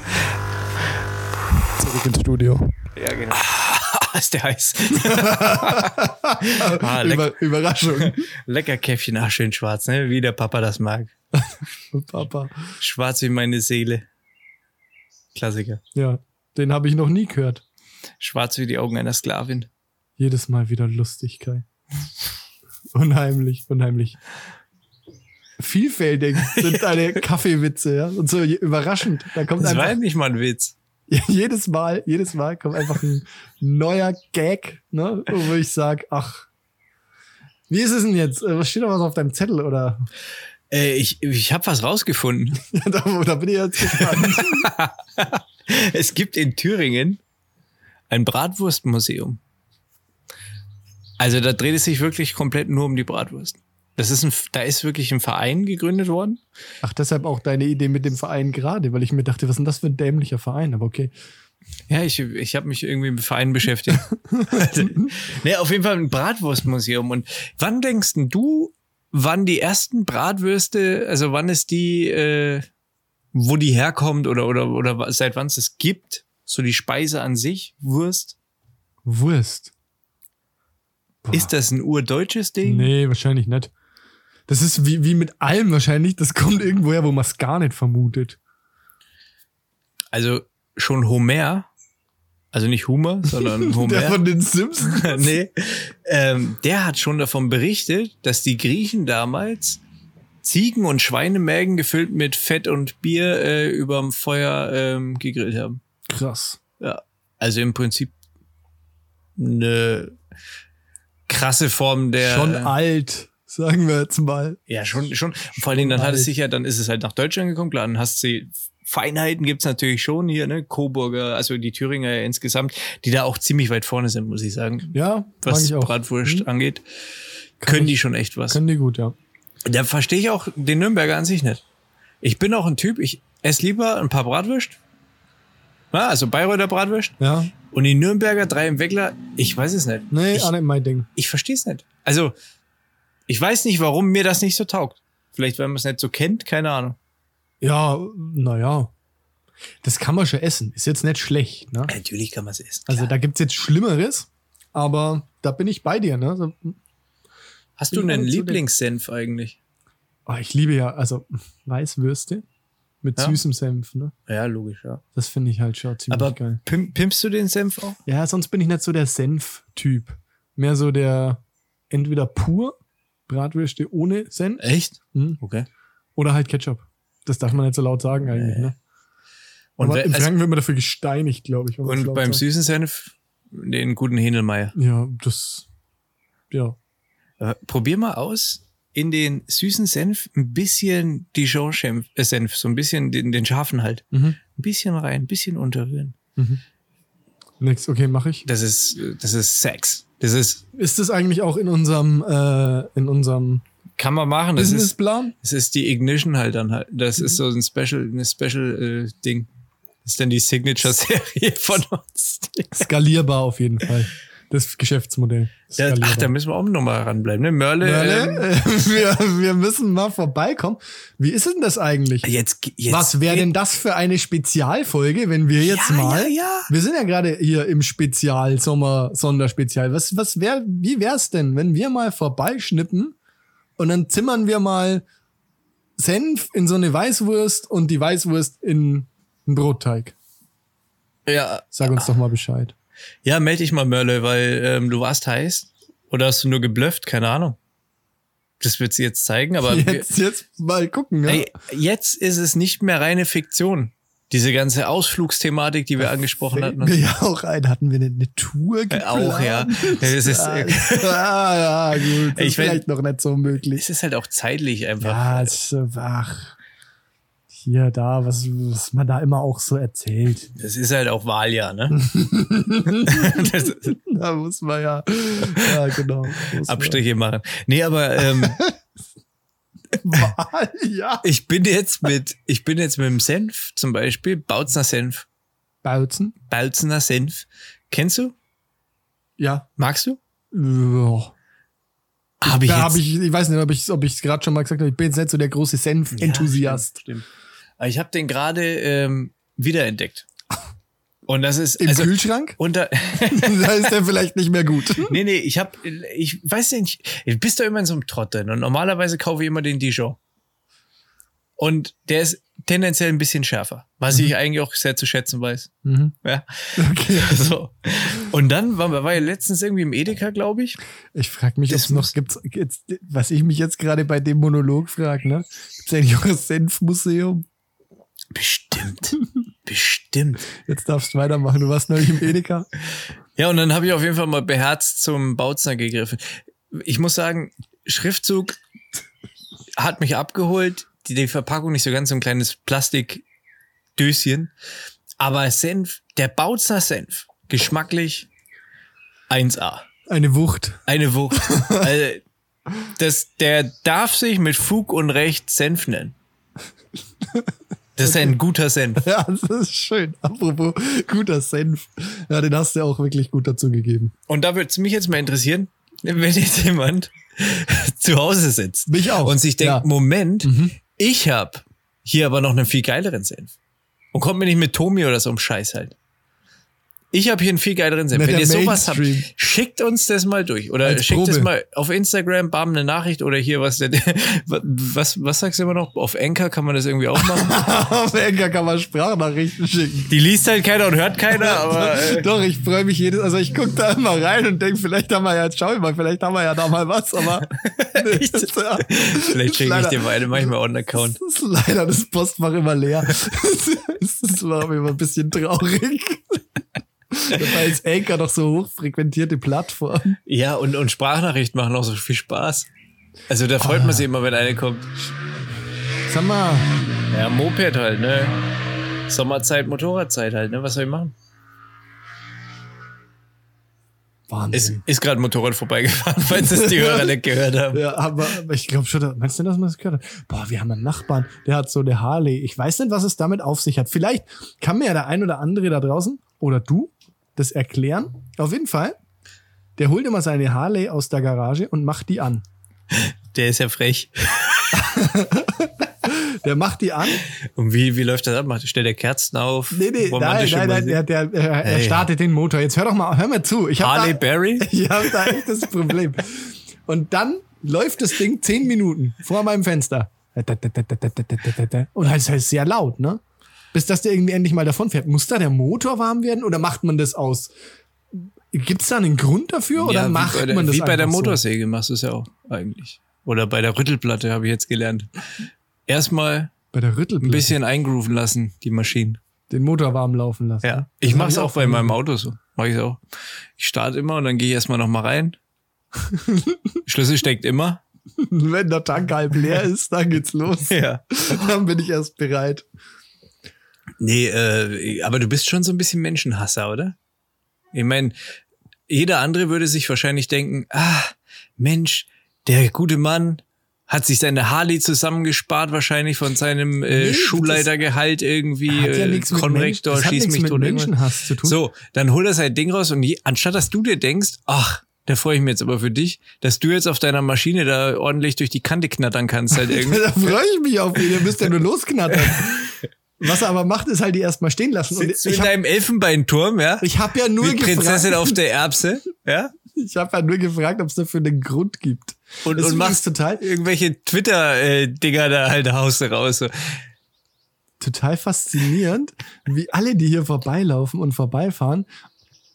Zurück ins Studio. Ja, genau. Ah, ist der heiß. ah, leck, Über, Überraschung. lecker Käffchen, ah, schön schwarz, ne? Wie der Papa das mag. Papa. Schwarz wie meine Seele. Klassiker. Ja, den habe ich noch nie gehört. Schwarz wie die Augen einer Sklavin. Jedes Mal wieder Lustigkeit. Unheimlich, unheimlich. Vielfältig sind deine Kaffeewitze, ja. Und so überraschend. Da kommt Das war einfach nicht mal ein Witz. jedes Mal, jedes Mal kommt einfach ein neuer Gag, ne, wo ich sag, ach, wie ist es denn jetzt? Äh, Was steht da was auf deinem Zettel oder? Äh, ich ich habe was rausgefunden. Da, da bin ich jetzt gespannt. es gibt in Thüringen ein Bratwurstmuseum. Also da dreht es sich wirklich komplett nur um die Bratwurst. Das ist ein, da ist wirklich ein Verein gegründet worden. Ach, deshalb auch deine Idee mit dem Verein gerade, weil ich mir dachte, was ist denn das für ein dämlicher Verein? Aber okay. Ja, ich, ich habe mich irgendwie mit Vereinen beschäftigt. nee, auf jeden Fall ein Bratwurstmuseum. Und wann denkst denn du, wann die ersten Bratwürste, also wann ist die, äh, wo die herkommt oder, oder, oder seit wann es das gibt? So die Speise an sich, Wurst. Wurst. Boah. Ist das ein urdeutsches Ding? Nee, wahrscheinlich nicht. Das ist wie, wie mit allem wahrscheinlich. Das kommt irgendwoher, wo man es gar nicht vermutet. Also schon Homer, also nicht Humor, sondern Der Homer. von den Simpsons. nee, ähm, der hat schon davon berichtet, dass die Griechen damals Ziegen- und Schweinemägen gefüllt mit Fett und Bier äh, überm Feuer ähm, gegrillt haben. Krass. Ja, also im Prinzip eine krasse Form der. Schon alt, sagen wir jetzt mal. Ja, schon, schon. Vor allen Dingen, dann hat es sich ja, dann ist es halt nach Deutschland gekommen, klar, dann hast du Feinheiten gibt's natürlich schon hier, ne? Coburger, also die Thüringer insgesamt, die da auch ziemlich weit vorne sind, muss ich sagen. Ja, Was ich auch. Bratwurst Mhm. angeht. Kann können ich- die schon echt was. Können die gut, ja. Da verstehe ich auch den Nürnberger an sich nicht. Ich bin auch ein Typ, ich esse lieber ein paar Bratwürst. Ja, also Bayreuther Bratwürst. Ja, Und die Nürnberger drei im Weckler, ich weiß es nicht. nee, ich, auch nicht mein Ding. ich verstehe es nicht. Also, ich weiß nicht, warum mir das nicht so taugt. Vielleicht, weil man es nicht so kennt, keine Ahnung. Ja, naja. Das kann man schon essen. Ist jetzt nicht schlecht, ne? Natürlich kann man es essen. Also klar. da gibt's jetzt Schlimmeres, aber da bin ich bei dir, ne? So, Hast du einen Lieblingssenf eigentlich? oh, ich liebe ja, also Weißwürste mit Ja. süßem Senf, ne? Ja, logisch, ja. Das finde ich halt schon ziemlich Aber geil. pim pimpst du den Senf auch? Ja, sonst bin ich nicht so der Senf-Typ. Mehr so der entweder pur Bratwürste ohne Senf Echt? hm, Okay. oder halt Ketchup. Das darf man nicht so laut sagen eigentlich, Nee. ne? Und, Aber in also, Franken wird man dafür gesteinigt, glaube ich. und beim sagt. süßen Senf den guten Hähnelmeier. Ja, das. Ja. Äh, Probier mal aus, in den süßen Senf ein bisschen Dijon-Senf, äh, Senf, so ein bisschen den, den scharfen halt. Mhm. Ein bisschen rein, ein bisschen unterrühren. Nix, okay, mache ich. Das ist, das ist Sex. Das ist, Ist das eigentlich auch in unserem, äh, in unserem kann man machen. Das ist, das ist die Ignition halt dann halt. Das ist so ein Special, eine Special äh, Ding. Das ist dann die Signature-Serie von uns. Skalierbar auf jeden Fall. Das Geschäftsmodell. Skalierbar. ach, da müssen wir auch nochmal ranbleiben. Ne? Mörle, Ähm, Merle, äh, wir, wir müssen mal vorbeikommen. Wie ist denn das eigentlich? jetzt, jetzt, Was wäre denn das für eine Spezialfolge, wenn wir jetzt Ja, mal. ja, ja. Wir sind ja gerade hier im Spezial, Sommer, Sonderspezial. Was, was wär, wie wär's denn, wenn wir mal vorbeischnippen und dann zimmern wir mal Senf in so eine Weißwurst und die Weißwurst in einen Brotteig? Ja, Sag uns doch mal Bescheid. Ja, melde dich mal, Mörle, weil ähm, du warst heiß. Oder hast du nur geblufft? Keine Ahnung. Das wird sie jetzt zeigen, aber wir, Jetzt, jetzt mal gucken. Ja? ey, jetzt ist es nicht mehr reine Fiktion. Diese ganze Ausflugsthematik, die wir angesprochen Fällt hatten. mir ja auch ein. Hatten wir eine, eine Tour geplant? auch, ja. Es ist- ah, ja, gut. Das Ich ist vielleicht noch nicht so möglich. Es ist halt auch zeitlich einfach. Ja, es ist, äh, ach, hier, da, was, was man da immer auch so erzählt. Das ist halt auch Wahljahr, ne? das, Da muss man ja, ja, genau. Muss man- Abstriche machen. Nee, aber ähm, ja. ich bin jetzt mit, ich bin jetzt mit dem Senf zum Beispiel, Bautzner Senf, Bautzen? Balzener Senf. Kennst du? Ja. Magst du? Ja. Habe ich Da habe ich, ich weiß nicht, ob ich ob es gerade schon mal gesagt habe, ich bin jetzt nicht so der große Senf-Enthusiast. Ja, stimmt, stimmt. Ich habe den gerade ähm, wiederentdeckt. Und das ist Im also Kühlschrank? unter da ist der vielleicht nicht mehr gut. Nee, nee, ich hab ich weiß nicht, du bist da immer in so einem Trott drin und normalerweise kaufe ich immer den Dijon. Und der ist tendenziell ein bisschen schärfer, was ich eigentlich auch sehr zu schätzen weiß. Mhm. Ja. Okay. So. Und dann war, war ja letztens irgendwie im Edeka, glaube ich. Ich frage mich, ob es noch gibt's, jetzt, was ich mich jetzt gerade bei dem Monolog frage, ne? Gibt's eigentlich auch ein Senfmuseum? Bestimmt. Bestimmt. Jetzt darfst du weitermachen. Du warst neulich im Edeka. Ja, und dann habe ich auf jeden Fall mal beherzt zum Bautzner gegriffen. Ich muss sagen, Schriftzug hat mich abgeholt. Die, die Verpackung nicht so ganz so ein kleines Plastikdöschen. Aber Senf, der Bautzner Senf, geschmacklich 1A. Eine Wucht. Eine Wucht. also, das, der darf sich mit Fug und Recht Senf nennen. Das ist ein guter Senf. Ja, das ist schön. Apropos guter Senf. Ja, den hast du auch wirklich gut dazu gegeben. Und da würde es mich jetzt mal interessieren, wenn jetzt jemand zu Hause sitzt Mich auch. und sich denkt, Ja. Moment, ich hab hier aber noch einen viel geileren Senf. Und kommt mir nicht mit Tomi oder so um Scheiß halt. Ich habe hier einen viel geileren Senf. Wenn ihr sowas habt, schickt uns das mal durch. Oder Als schickt es Probe. mal auf Instagram, bam, eine Nachricht oder hier was. der- Was, was sagst du immer noch? Auf Anchor kann man das irgendwie auch machen. Auf Enker kann man Sprachnachrichten schicken. Die liest halt keiner und hört keiner, aber äh, Doch, ich freue mich jedes, also ich gucke da immer rein und denke, vielleicht haben wir ja, schau ich mal, vielleicht haben wir ja da mal was, aber ist ja- vielleicht schicke ich dir mal eine, manchmal on Account. Das ist leider das Postfach immer leer. Das war mir immer ein bisschen traurig. Dabei ist Anchor doch so hochfrequentierte Plattform. Ja, und, und Sprachnachrichten machen auch so viel Spaß. Also da freut man sich immer, wenn eine kommt. Sag mal, Ja, Moped halt, ne? Sommerzeit, Motorradzeit halt, ne? Was soll ich machen? Ist, Wahnsinn. ist gerade ein Motorrad vorbeigefahren, falls es die Hörer nicht gehört haben. Ja, aber, aber ich glaube schon, meinst du, dass man das gehört hat? Boah, wir haben einen Nachbarn, der hat so eine Harley. Ich weiß nicht, was es damit auf sich hat. Vielleicht kann mir ja der ein oder andere da draußen oder du das erklären. Auf jeden Fall, der holt immer seine Harley aus der Garage und macht die an. Der ist ja frech. Der macht die an. Und wie, wie läuft das ab? Macht, stellt er Kerzen auf? Nee, nee, nein, Romantische nein, nein, Musik? der, der, er, er Ey. startet den Motor. Jetzt hör doch mal, hör mir zu. Ich hab Harley da, Berry? Ich habe da echt das Problem. Und dann läuft das Ding zehn Minuten vor meinem Fenster. Und halt ist halt sehr laut, ne? Bis das der irgendwie endlich mal davon fährt. Muss da der Motor warm werden oder macht man das aus? Gibt's da einen Grund dafür oder ja, macht der, man das Wie bei der einfach so? Motorsäge machst du es ja auch eigentlich. Oder bei der Rüttelplatte habe ich jetzt gelernt. Erstmal Bei der ein bisschen eingrooven lassen, die Maschinen. den Motor warm laufen lassen. Ja. Ich mache es auch bei meinem Auto so. Mach ich auch. Ich starte immer und dann gehe ich erstmal noch mal rein. Schlüssel steckt immer. Wenn der Tank halb leer ist, dann geht's los. Ja. Dann bin ich erst bereit. Nee, äh, aber du bist schon so ein bisschen Menschenhasser, oder? Ich meine, jeder andere würde sich wahrscheinlich denken, ah, Mensch, der gute Mann hat sich seine Harley zusammengespart, wahrscheinlich von seinem äh, Nee, Schulleitergehalt irgendwie, Hat ja äh, Mensch, Konrektor, schieß mich mit tot. irgendwas. Menschenhass zu tun. So, dann holt er sein Ding raus und je, anstatt dass du dir denkst, ach, da freue ich mich jetzt aber für dich, dass du jetzt auf deiner Maschine da ordentlich durch die Kante knattern kannst halt irgendwie. da freue ich mich auf ihn. Ihr müsst ja nur losknattern. Was er aber macht, ist halt die erstmal stehen lassen. Und Sitzt du ich in habe deinem Elfenbeinturm, ja? ich hab ja nur Prinzessin gefragt, auf der Erbse, ja? ich habe ja nur gefragt, ob es dafür einen Grund gibt. Und, Das und machst total, irgendwelche Twitter-Dinger da halt haust du raus. So. total faszinierend, wie alle, die hier vorbeilaufen und vorbeifahren,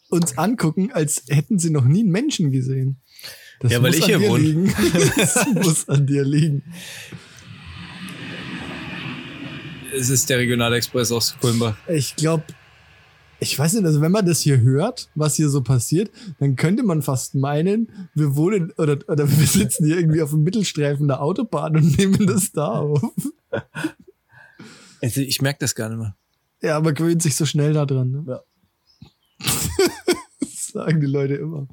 uns angucken, als hätten sie noch nie einen Menschen gesehen. Das Ja, weil muss ich an hier dir wohne. liegen. Das muss an dir liegen. Es ist der Regionalexpress aus Kulmbach. Ich glaube, ich weiß nicht, also wenn man das hier hört, was hier so passiert, dann könnte man fast meinen, wir wohnen oder, oder wir sitzen hier irgendwie auf dem Mittelstreifen der Autobahn und nehmen das da auf. Also ich merke das gar nicht mehr. Ja, man gewöhnt sich so schnell da dran. Ne? Ja. das sagen die Leute immer.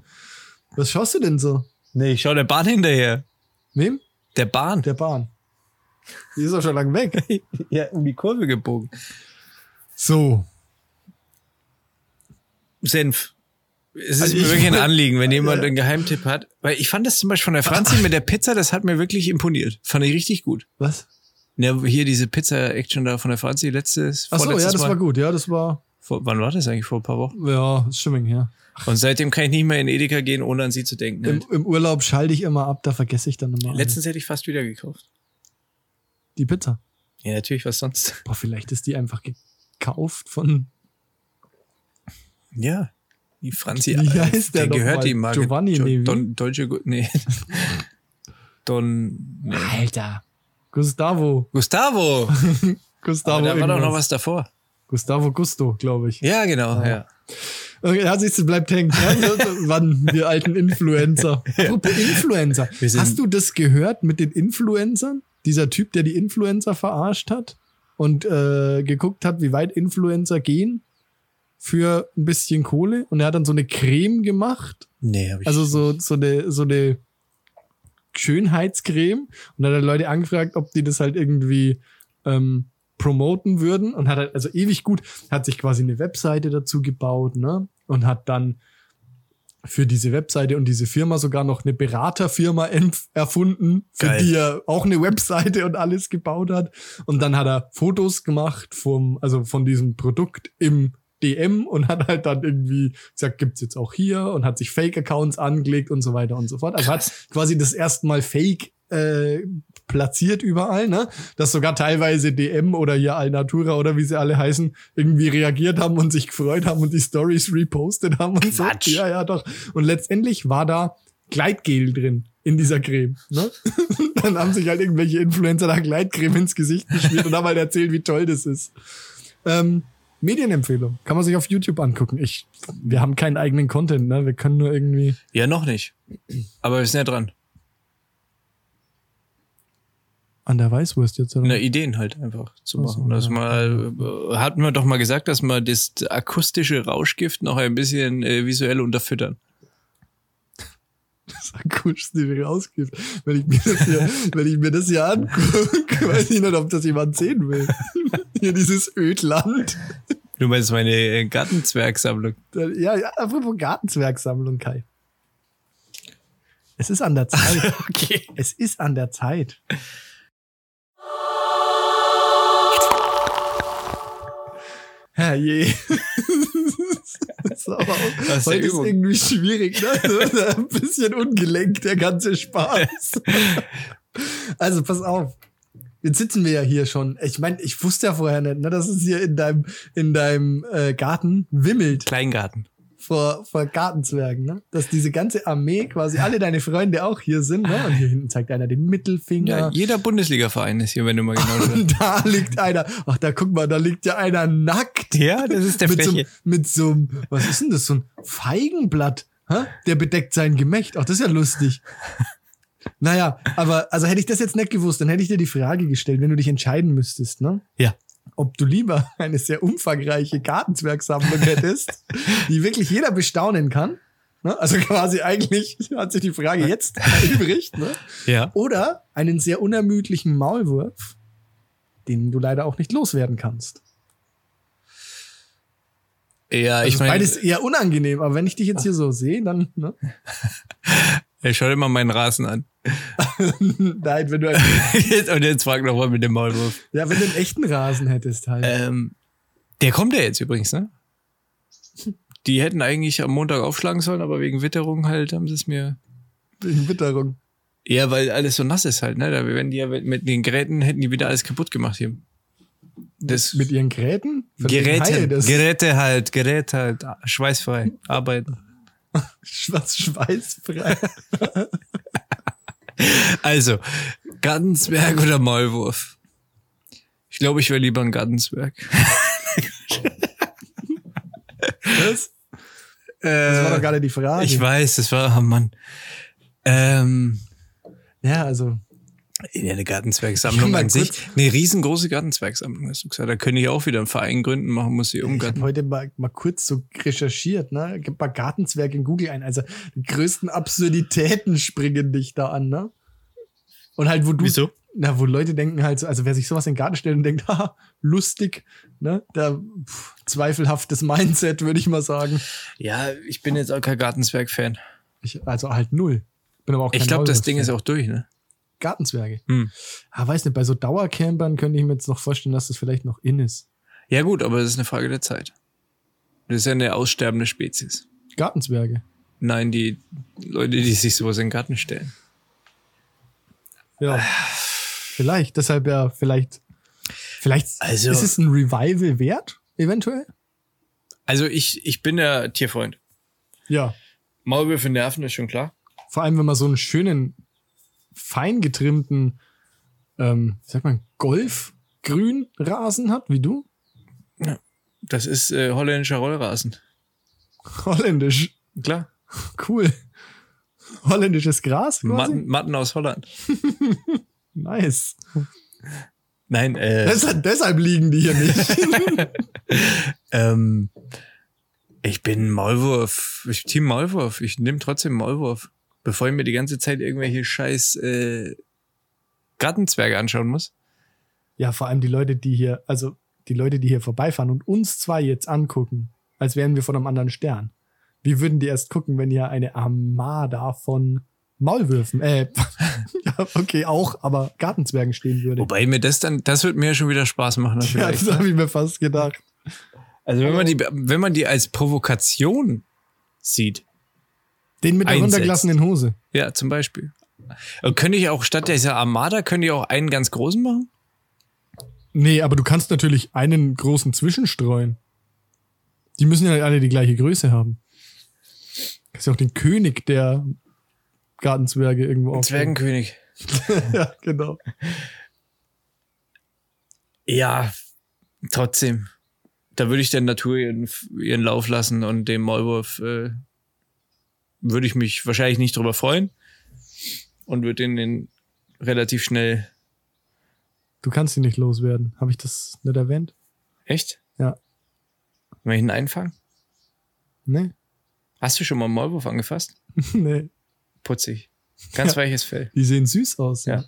Was schaust du denn so? Nee, ich schau der Bahn hinterher. Wem? Der Bahn. Der Bahn. Die ist doch schon lang weg. ja, um die Kurve gebogen. So. Senf. Es ist Also mir ich- wirklich ein Anliegen, wenn jemand Ja. einen Geheimtipp hat. Weil ich fand das zum Beispiel von der Franzi mit der Pizza, das hat mir wirklich imponiert. Fand ich richtig gut. Was? Ja, hier diese Pizza-Action da von der Franzi letztes, Ach so, ja, das Mal. war gut. Ja, das war, Vor, wann war das eigentlich? Vor ein paar Wochen. ja, ist Stimmung, ja. Und seitdem kann ich nicht mehr in Edeka gehen, ohne an sie zu denken. Im, Halt. Im Urlaub schalte ich immer ab, da vergesse ich dann immer. Letztens hätte ich fast wieder gekauft. Die Pizza. Ja, natürlich, was sonst? Boah, vielleicht ist die einfach gekauft von. Ja. Die Franzi, Wie äh, heißt der der gehört mal? die Marke. Giovanni, Jo- nee? Don, Deutsche, nee. Don, nee. Alter. Gustavo. Gustavo. Gustavo. Aber da war doch noch irgendwas. was davor. Gustavo Gusto, glaube ich. Ja, genau, ja. Okay, ja, siehst du, bleibt hängen. Ja, wann, wir alten Influencer. Apropos Influencer. Hast du das gehört mit den Influencern? Dieser Typ, der die Influencer verarscht hat und äh, geguckt hat, wie weit Influencer gehen für ein bisschen Kohle. Und er hat dann so eine Creme gemacht. Nee, hab ich. Also so, so eine, so eine Schönheitscreme. Und dann hat er Leute angefragt, ob die das halt irgendwie ähm, promoten würden. Und hat halt, also ewig gut, hat sich quasi eine Webseite dazu gebaut, ne? Und hat dann für diese Webseite und diese Firma sogar noch eine Beraterfirma erfunden, für Geil. die er auch eine Webseite und alles gebaut hat. Und dann hat er Fotos gemacht vom, also von diesem Produkt im DM und hat halt dann irgendwie gesagt, gibt's jetzt auch hier und hat sich Fake-Accounts angelegt und so weiter und so fort. Also hat quasi das erste Mal Fake äh, platziert überall, ne? Dass sogar teilweise DM oder hier Alnatura oder wie sie alle heißen, irgendwie reagiert haben und sich gefreut haben und die Stories repostet haben und Quatsch. so. Ja, ja, doch. Und letztendlich war da Gleitgel drin in dieser Creme. Ne? Dann haben sich halt irgendwelche Influencer da Gleitcreme ins Gesicht geschmiert und haben halt erzählt, wie toll das ist. Ähm, Medienempfehlung. Kann man sich auf YouTube angucken. Ich, wir haben keinen eigenen Content, ne? Wir können nur irgendwie. Ja, noch nicht. Aber wir sind ja dran. An der Weißwurst jetzt, oder? Na, Ideen halt einfach zu machen. ja. mal, äh, hatten wir doch mal gesagt, dass wir das akustische Rauschgift noch ein bisschen äh, visuell unterfüttern. Das akustische rausgibt. Wenn ich mir das hier, wenn ich mir das hier angucke, weiß ich nicht, ob das jemand sehen will. Hier dieses Ödland. Du meinst meine äh, Gartenzwergsammlung? Ja, ja, apropos Gartenzwergsammlung, Kai. Es ist an der Zeit. Okay. Es ist an der Zeit. Herrje. so, Das ist heute der ist Übung. irgendwie schwierig, ne? Ein bisschen ungelenkt, der ganze Spaß. Also, pass auf. Jetzt sitzen wir ja hier schon. Ich meine, ich wusste ja vorher nicht, ne, dass es hier in deinem, in deinem äh, Garten wimmelt Kleingarten. Vor, vor Gartenzwergen, ne? Dass diese ganze Armee, quasi alle deine Freunde auch hier sind, ne? Und hier hinten zeigt einer den Mittelfinger. Ja, jeder Bundesliga-Verein ist hier, wenn du mal genau schaust. Und da liegt einer, ach, da guck mal, da liegt ja einer nackt. Ja, das ist der mit so, mit so einem, was ist denn das, so ein Feigenblatt, hä? der bedeckt sein Gemächt. Ach, das ist ja lustig. Naja, aber, also hätte ich das jetzt nicht gewusst, dann hätte ich dir die Frage gestellt, wenn du dich entscheiden müsstest, ne? Ja. Ob du lieber eine sehr umfangreiche Gartenzwergsammlung hättest, die wirklich jeder bestaunen kann. Ne? Also quasi eigentlich hat sich die Frage jetzt erübrigt, ne? Ja. Oder einen sehr unermüdlichen Maulwurf, den du leider auch nicht loswerden kannst. Ja, Also ich meine, beides eher unangenehm, aber wenn ich dich jetzt hier so sehe, dann, ne? äh, schau dir mal meinen Rasen an. Nein, wenn du, einen, Und jetzt frag noch mal mit dem Maulwurf. ja, wenn du einen echten Rasen hättest halt. Ähm, der kommt ja jetzt übrigens, ne? Die hätten eigentlich am Montag aufschlagen sollen, aber wegen Witterung halt haben sie es mir. Wegen Witterung. Ja, weil alles so nass ist halt, ne? Da wenn die ja mit den Geräten hätten die wieder alles kaputt gemacht hier. Das Mit ihren Geräten? Geräte, Geräte halt, Geräte halt, schweißfrei, arbeiten. was schweißfrei. Also, Gartenzwerg oder Maulwurf? Ich glaube, ich wäre lieber ein Gartenzwerg. Was? Das war doch gerade die Frage. Ich weiß, das war, oh Mann. Ähm, Ja, also, ja, eine Ich Gartenzwergsammlung an sich. Eine riesengroße Gartenzwergsammlung, hast du gesagt. Da könnte ich auch wieder einen Verein gründen, machen muss ich ich habe heute mal, mal kurz so recherchiert, ne? Gib mal Gartenzwerg in Google ein. Also, die größten Absurditäten springen dich da an, ne? Und halt, wo du, Wieso? na, wo Leute denken halt so, also wer sich sowas in den Garten stellt und denkt, haha, lustig, ne? Da, pff, zweifelhaftes Mindset, würde ich mal sagen. Ja, ich bin jetzt auch kein Gartenzwerg-Fan. Ich, also halt null. Bin aber auch Ich kein glaube, das Ding ist auch durch, ne? Gartenzwerge. Hm. Ah, weiß nicht, bei so Dauercampern könnte ich mir jetzt noch vorstellen, dass das vielleicht noch in ist. Ja, gut, aber das ist eine Frage der Zeit. Das ist ja eine aussterbende Spezies. Gartenzwerge. Nein, die Leute, die sich sowas in den Garten stellen. Ja. vielleicht, deshalb ja, vielleicht, vielleicht Also- ist es ein Revival wert, eventuell? Also ich, ich bin der Tierfreund. Ja. Maulwürfe nerven, ist schon klar. Vor allem, wenn man so einen schönen, fein getrimmten, ähm, wie sagt man, Golfgrünrasen hat, wie du. Das ist äh, holländischer Rollrasen. Holländisch. Klar. Cool. Holländisches Gras quasi. Matten, Matten aus Holland. Nice. Nein, äh, Deshalb, deshalb liegen die hier nicht. ähm, ich bin Maulwurf. Ich Team Maulwurf. Ich nehme trotzdem Maulwurf. Bevor ich mir die ganze Zeit irgendwelche scheiß äh, Gartenzwerge anschauen muss. ja, vor allem die Leute, die hier, also die Leute, die hier vorbeifahren und uns zwei jetzt angucken, als wären wir von einem anderen Stern. Wie würden die erst gucken, wenn hier eine Armada von Maulwürfen, äh, ja, okay, auch, aber Gartenzwergen stehen würde? Wobei mir das dann, das wird mir ja schon wieder Spaß machen. Ja, das habe ich mir fast gedacht. Also wenn man die, wenn man die als Provokation sieht, Den mit der Einsetzt. runtergelassenen Hose. ja, zum Beispiel. Und könnte ich auch statt dieser Armada, könnte ich auch einen ganz großen machen? Nee, aber du kannst natürlich einen großen zwischenstreuen. Die müssen ja alle die gleiche Größe haben. Du kannst ja auch den König der Gartenzwerge irgendwo aufstellen. Zwergenkönig. ja, genau. Ja, trotzdem. da würde ich der Natur ihren, ihren Lauf lassen und dem Maulwurf äh, würde ich mich wahrscheinlich nicht drüber freuen und würde den, den relativ schnell. Du kannst ihn nicht loswerden. Habe ich das nicht erwähnt? Echt? Ja. Wenn ich ihn einfangen? Nee. Hast du schon mal einen Maulwurf angefasst? nee. Putzig. Ganz weiches Fell. Die sehen süß aus. Ja.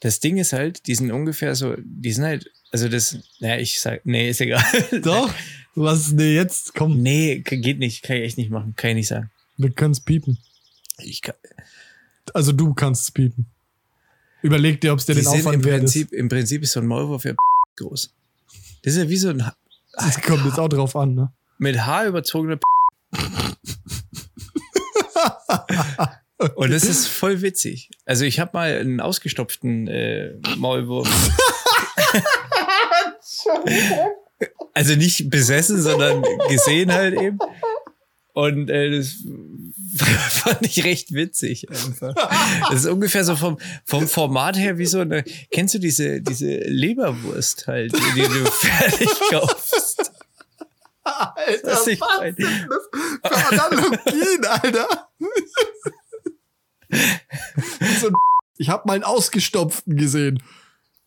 Das Ding ist halt, die sind ungefähr so, die sind halt, also das, naja, ich sag, nee, ist egal. Doch. Was? Nee, jetzt komm. Nee, geht nicht, kann ich echt nicht machen, kann ich nicht sagen. Wir können es piepen. Ich kann, Also du kannst es piepen. Überleg dir, ob es dir die den Aufwand im wert ist. Prinzip, im Prinzip ist so ein Maulwurf ja groß. Das ist ja wie so ein Ha- Das kommt jetzt auch drauf an, ne? mit Haar überzogener Und das ist voll witzig. Also ich habe mal einen ausgestopften äh, Maulwurf. also nicht besessen, sondern gesehen halt eben. Und äh, das fand ich recht witzig einfach. Das ist ungefähr so vom, vom Format her wie so eine. Kennst du diese, diese Leberwurst halt, die du fertig kaufst? Alter, Das ich mein. für Analogien, Alter? so ein ich habe mal einen ausgestopften gesehen.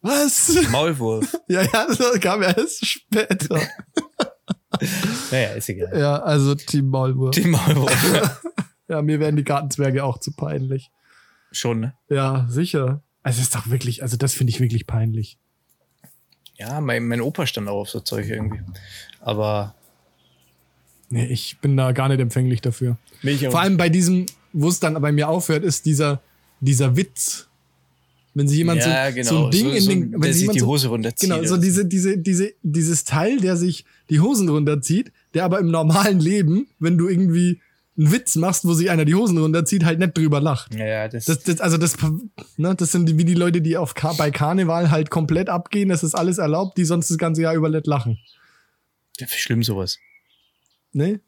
Was? Maulwurf. Ja, ja, das kam erst später. Naja, ist egal. Ja, also Team Maulwurf. Die Maulwurf. Ja, mir werden die Gartenzwerge auch zu peinlich. Schon, ne? Ja, sicher. Also ist doch wirklich, also das finde ich wirklich peinlich. Ja, mein, mein Opa stand auch auf so Zeug irgendwie. Aber Nee, ich bin da gar nicht empfänglich dafür. Vor allem bei diesem, wo es dann bei mir aufhört, ist dieser, dieser Witz. Wenn sich jemand ja, so, genau. so ein Ding in den, der wenn sich jemand die so, Hose runterzieht. Genau, so diese, diese, diese, dieses Teil, der sich die Hosen runterzieht, der aber im normalen Leben, wenn du irgendwie einen Witz machst, wo sich einer die Hosen runterzieht, halt nicht drüber lacht. Ja, ja, das, Das, das, also das, ne, das sind die, wie die Leute, die auf Kar bei Karneval halt komplett abgehen, das ist alles erlaubt, die sonst das ganze Jahr über nicht lachen. das ist schlimm sowas. Ne?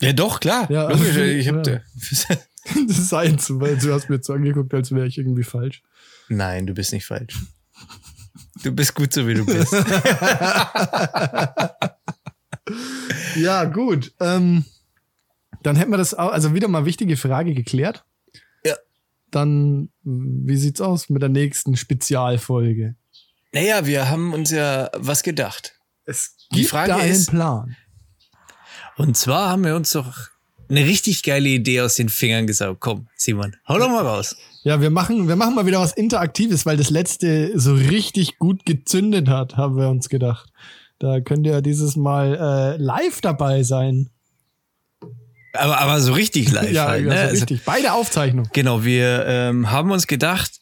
Ja, doch, klar. Ja, Logisch, also, ich hab ja. Das ist eins, weil du hast mir jetzt so angeguckt, als wäre ich irgendwie falsch. Nein, du bist nicht falsch. Du bist gut so, wie du bist. Ja, gut. Ähm, dann hätten wir das auch, also wieder mal wichtige Frage geklärt. Ja. Dann, wie sieht's aus mit der nächsten Spezialfolge? naja, wir haben uns ja was gedacht. Es Die gibt Frage da einen ist- Plan. Und zwar haben wir uns doch eine richtig geile Idee aus den Fingern gesaugt. Komm, Simon, hau doch mal raus. Ja, wir machen, wir machen mal wieder was Interaktives, weil das letzte so richtig gut gezündet hat, haben wir uns gedacht. Da könnt ihr dieses Mal äh, live dabei sein. Aber, aber so richtig live. ja, halt, ja ne? so Also, richtig. Beide Aufzeichnungen. Genau, wir ähm, haben uns gedacht,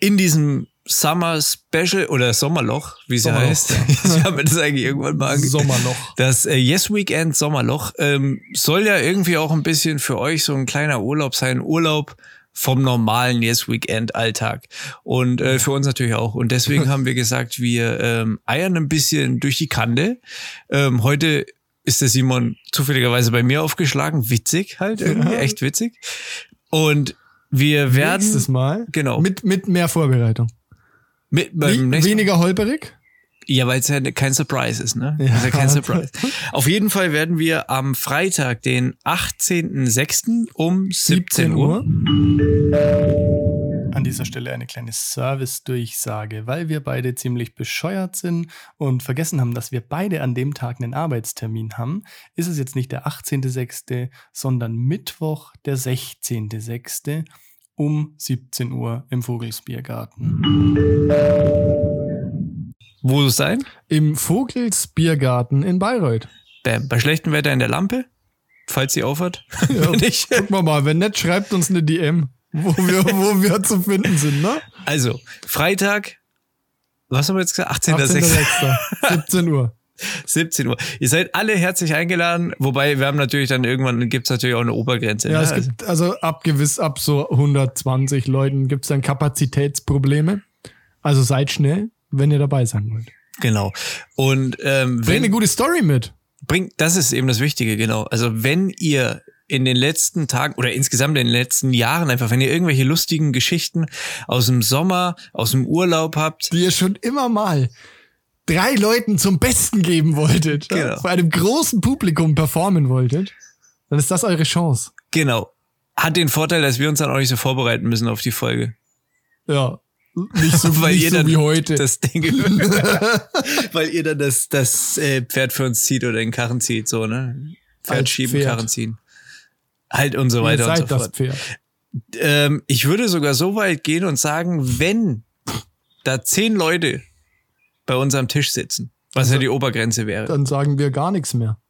in diesem Summer Special oder Sommerloch, wie ja Sommerloch, heißt, ich habe mir das eigentlich irgendwann mal ange Sommerloch. Das äh, Yes Weekend Sommerloch ähm, soll ja irgendwie auch ein bisschen für euch so ein kleiner Urlaub sein, Urlaub vom normalen Yes Weekend Alltag und äh, für uns natürlich auch. Und deswegen haben wir gesagt, wir ähm, eiern ein bisschen durch die Kante. Ähm, heute ist der Simon zufälligerweise bei mir aufgeschlagen, witzig halt irgendwie, Ja. echt witzig. Und wir werden Nächstes Mal. genau Mit, mit mehr Vorbereitung. Mit Wie, beim weniger holperig? Ja, weil es ja kein Surprise ist, ne? Ja. Ja. Ist ja kein Surprise. Auf jeden Fall werden wir am Freitag, den 18.06. um 17 Uhr. An dieser Stelle eine kleine Service-Durchsage, weil wir beide ziemlich bescheuert sind und vergessen haben, dass wir beide an dem Tag einen Arbeitstermin haben, ist es jetzt nicht der 18.06., sondern Mittwoch, der 16.06. um 17 Uhr im Vogelsbiergarten. Wo es sein? Im Vogelsbiergarten in Bayreuth. Bei, bei schlechtem Wetter in der Lampe, falls sie aufhört. Ja, Wenn nicht. Gucken wir mal, wenn nicht, schreibt uns eine DM, wo wir, wo wir zu finden sind, ne? Also, Freitag, was haben wir jetzt gesagt? 18.06. 18.06. 17 Uhr. 17 Uhr. Ihr seid alle herzlich eingeladen, wobei wir haben natürlich dann irgendwann, gibt's natürlich auch eine Obergrenze. Ja, ne? es gibt also ab gewiss, ab so 120 Leuten gibt's dann Kapazitätsprobleme. Also seid schnell, wenn ihr dabei sein wollt. genau. Und ähm, Bringt eine gute Story mit. bringt, das ist eben das Wichtige, genau. Also wenn ihr in den letzten Tagen oder insgesamt in den letzten Jahren einfach, wenn ihr irgendwelche lustigen Geschichten aus dem Sommer, aus dem Urlaub habt, Die ihr schon immer mal drei Leuten zum Besten geben wolltet, Genau. vor einem großen Publikum performen wolltet, dann ist das eure Chance. Genau. Hat den Vorteil, dass wir uns dann auch nicht so vorbereiten müssen auf die Folge. Ja. Nicht so, Weil nicht ihr so dann wie heute. Das Ding, weil ihr dann das, das äh, Pferd für uns zieht oder den Karren zieht, so, ne? Pferd Als schieben, Pferd. Karren ziehen. Halt und so weiter und so das fort. Pferd. Ähm, ich würde sogar so weit gehen und sagen, wenn da zehn Leute bei uns am Tisch sitzen, was Also ja die Obergrenze wäre. Dann sagen wir gar nichts mehr.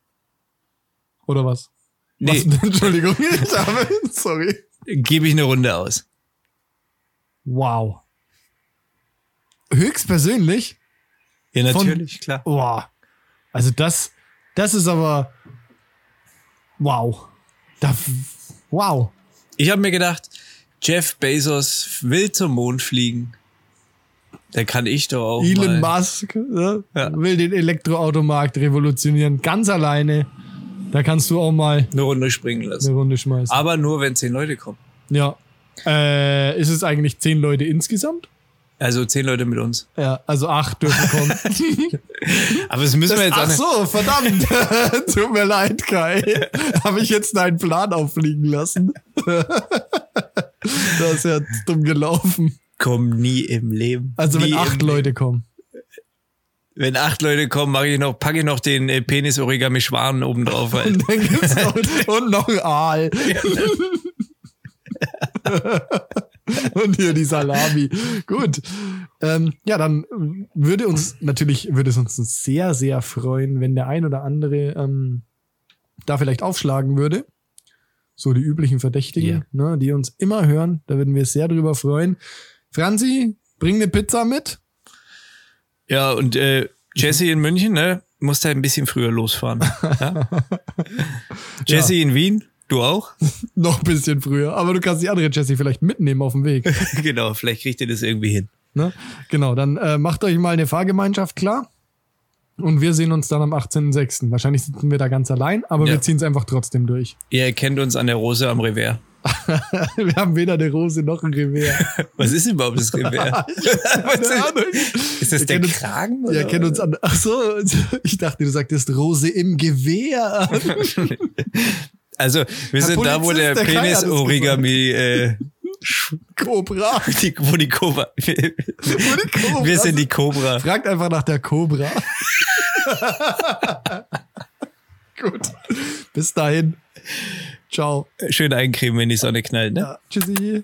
Oder was? Nee, Was? Entschuldigung. Sorry. gebe ich eine Runde aus. Wow. Höchstpersönlich? Ja, Von- natürlich, klar. Wow. Also das, das ist aber wow. Da, wow. Ich habe mir gedacht, Jeff Bezos will zum Mond fliegen. Da kann ich doch auch Elon mal. Musk ne, Ja. will den Elektroautomarkt revolutionieren, ganz alleine. Da kannst du auch mal eine Runde springen lassen. eine Runde schmeißen. Aber nur, wenn zehn Leute kommen. Ja. Äh, ist es eigentlich zehn Leute insgesamt? Also zehn Leute mit uns. Ja, also acht dürfen kommen. Aber das müssen wir jetzt Ach so, verdammt. Tut mir leid, Kai. Habe ich jetzt deinen Plan auffliegen lassen? das ist ja dumm gelaufen. Kommen nie im Leben. Also nie wenn acht Leute kommen. Wenn acht Leute kommen, mache ich noch, packe ich noch den äh, Penis-Origami-Schwan oben drauf. Halt. Und dann gibt's noch, und noch ein Aal. und hier die Salami. Gut. Ähm, ja, dann würde uns natürlich, würde es uns sehr, sehr freuen, wenn der ein oder andere ähm, da vielleicht aufschlagen würde. So die üblichen Verdächtigen, ne, die uns immer hören. Da würden wir sehr drüber freuen. Franzi, bring eine Pizza mit. Ja, und äh, Jesse in München, ne, muss da ein bisschen früher losfahren. Ja? Jesse in Wien, du auch? Noch ein bisschen früher. Aber du kannst die andere Jessie vielleicht mitnehmen auf dem Weg. genau, vielleicht kriegt ihr das irgendwie hin. Ne? Genau, dann äh, macht euch mal eine Fahrgemeinschaft klar. Und wir sehen uns dann am 18.06. Wahrscheinlich sitzen wir da ganz allein, aber Ja. wir ziehen es einfach trotzdem durch. Ihr erkennt uns an der Rose am Revers. wir haben weder eine Rose noch ein Revers. Was ist überhaupt das Revers? Keine Ahnung. ist das der kennen uns- Kragen? Wir oder? erkennen uns an. Ach so, ich dachte, du sagtest Rose im Gewehr. Also, wir Herr sind da, wo Polizist, der der Penis-Origami, äh, Cobra. die, wo die Cobra. Wir, Wo die Cobra wir sind die Cobra. Fragt einfach nach der Cobra. Gut. Bis dahin. Ciao. Schön eincremen, wenn die Sonne knallt, ne? Ja, tschüssi.